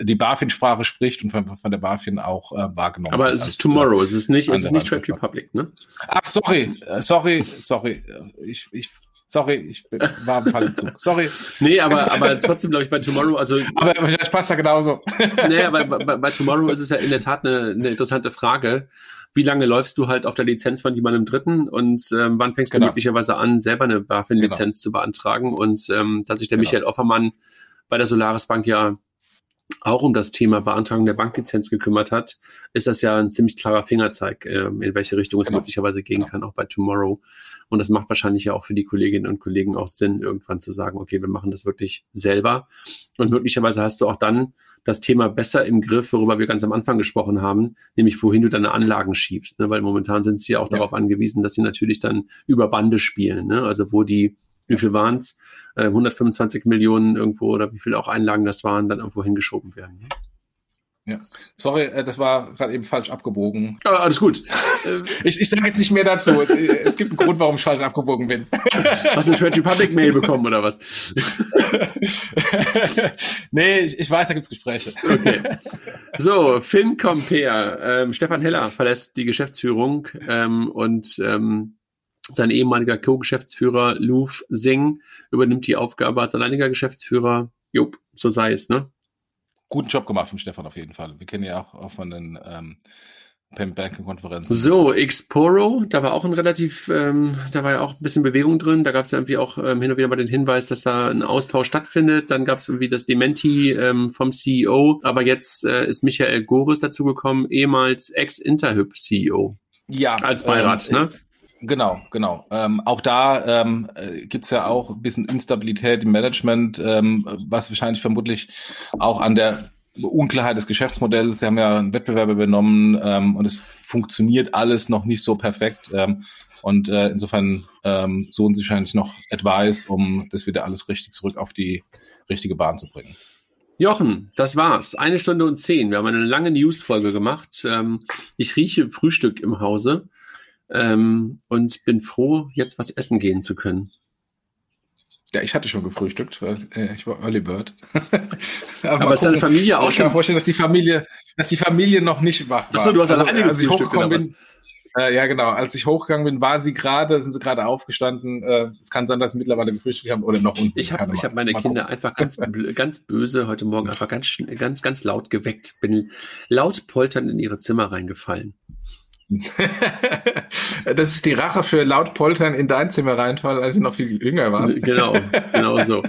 die BaFin-Sprache spricht und von, von der BaFin auch äh, wahrgenommen Aber es ist Tomorrow, es ist nicht, es ist nicht Trade Republic, ne? Ach, sorry, äh, sorry, sorry. Ich, ich, sorry, ich war am falschen Zug. Sorry. nee, aber, aber trotzdem glaube ich bei Tomorrow, also. Aber wahrscheinlich passt da genauso. nee, aber bei, bei Tomorrow ist es ja in der Tat eine, eine interessante Frage wie lange läufst du halt auf der Lizenz von jemandem Dritten und ähm, wann fängst genau. du möglicherweise an, selber eine BaFin-Lizenz genau. zu beantragen und ähm, dass sich der genau. Michael Offermann bei der Solaris Bank ja auch um das Thema Beantragung der Banklizenz gekümmert hat, ist das ja ein ziemlich klarer Fingerzeig, äh, in welche Richtung es genau. möglicherweise gehen genau. kann, auch bei Tomorrow. Und das macht wahrscheinlich ja auch für die Kolleginnen und Kollegen auch Sinn, irgendwann zu sagen, okay, wir machen das wirklich selber. Und möglicherweise hast du auch dann das Thema besser im Griff, worüber wir ganz am Anfang gesprochen haben, nämlich wohin du deine Anlagen schiebst. Ne? Weil momentan sind sie ja auch ja. darauf angewiesen, dass sie natürlich dann über Bande spielen. Ne? Also wo die wie viel waren es? Äh, 125 Millionen irgendwo oder wie viel auch Einlagen das waren, dann irgendwo hingeschoben werden. Ne? Ja. Sorry, äh, das war gerade eben falsch abgebogen. Ah, alles gut. ich ich sage jetzt nicht mehr dazu. es gibt einen Grund, warum ich falsch abgebogen bin. Hast du eine Trade Republic Mail bekommen oder was? nee, ich, ich weiß, da gibt's Gespräche. Okay. So, FinCompare. Ähm, Stefan Heller verlässt die Geschäftsführung ähm, und ähm, sein ehemaliger Co-Geschäftsführer Louf Singh übernimmt die Aufgabe als alleiniger Geschäftsführer. Jupp, so sei es, ne? Guten Job gemacht von Stefan auf jeden Fall. Wir kennen ja auch, auch von den ähm, Banking-Konferenzen. So, Xporo, da war auch ein relativ, ähm, da war ja auch ein bisschen Bewegung drin. Da gab es ja irgendwie auch ähm, hin und wieder mal den Hinweis, dass da ein Austausch stattfindet. Dann gab es irgendwie das Dementi ähm, vom CEO. Aber jetzt äh, ist Michael Goris dazugekommen, ehemals Ex-Interhyp-CEO. Ja. Als Beirat, ähm, ne? Genau, genau. Ähm, auch da ähm, äh, gibt ja auch ein bisschen Instabilität im Management, ähm, was wahrscheinlich vermutlich auch an der Unklarheit des Geschäftsmodells. Sie haben ja einen Wettbewerber übernommen ähm, und es funktioniert alles noch nicht so perfekt. Ähm, und äh, insofern ähm, suchen sie wahrscheinlich noch Advice, um das wieder alles richtig zurück auf die richtige Bahn zu bringen. Jochen, das war's. Eine Stunde und zehn. Wir haben eine lange News-Folge gemacht. Ähm, ich rieche Frühstück im Hause ähm, und bin froh, jetzt was essen gehen zu können. Ja, ich hatte schon gefrühstückt, weil äh, ich war Early Bird. Aber, Aber ist deine Familie auch schon? Ich kann mir vorstellen, dass die Familie, dass die Familie noch nicht wach war. Achso, du hast also, alleine als ich hochgekommen bin. Äh, ja, genau. Als ich hochgegangen bin, war sie gerade, sind sie gerade aufgestanden. Äh, es kann sein, dass sie mittlerweile gefrühstückt haben oder noch unten. Ich habe ich hab meine Kinder gucken. einfach ganz, ganz böse heute Morgen einfach ganz, ganz, ganz laut geweckt. Bin laut polternd in ihre Zimmer reingefallen. das ist die Rache für laut Poltern in dein Zimmer reinfallen, als ich noch viel jünger war. Genau, genau so.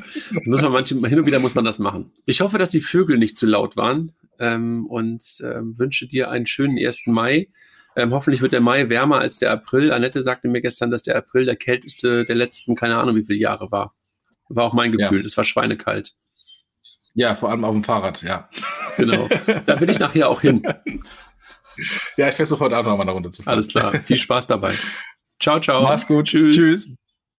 Muss man manchmal, hin und wieder muss man das machen. Ich hoffe, dass die Vögel nicht zu laut waren ähm, und ähm, wünsche dir einen schönen 1. Mai. Ähm, hoffentlich wird der Mai wärmer als der April. Annette sagte mir gestern, dass der April der kälteste der letzten, keine Ahnung wie viele Jahre war. War auch mein Gefühl. Ja. Es war schweinekalt. Ja, vor allem auf dem Fahrrad, ja. Genau. Da will ich nachher auch hin. Ja, ich versuche heute Abend nochmal eine Runde zu fahren. Alles klar. Viel Spaß dabei. Ciao, ciao. Mach's gut. Tschüss. Tschüss.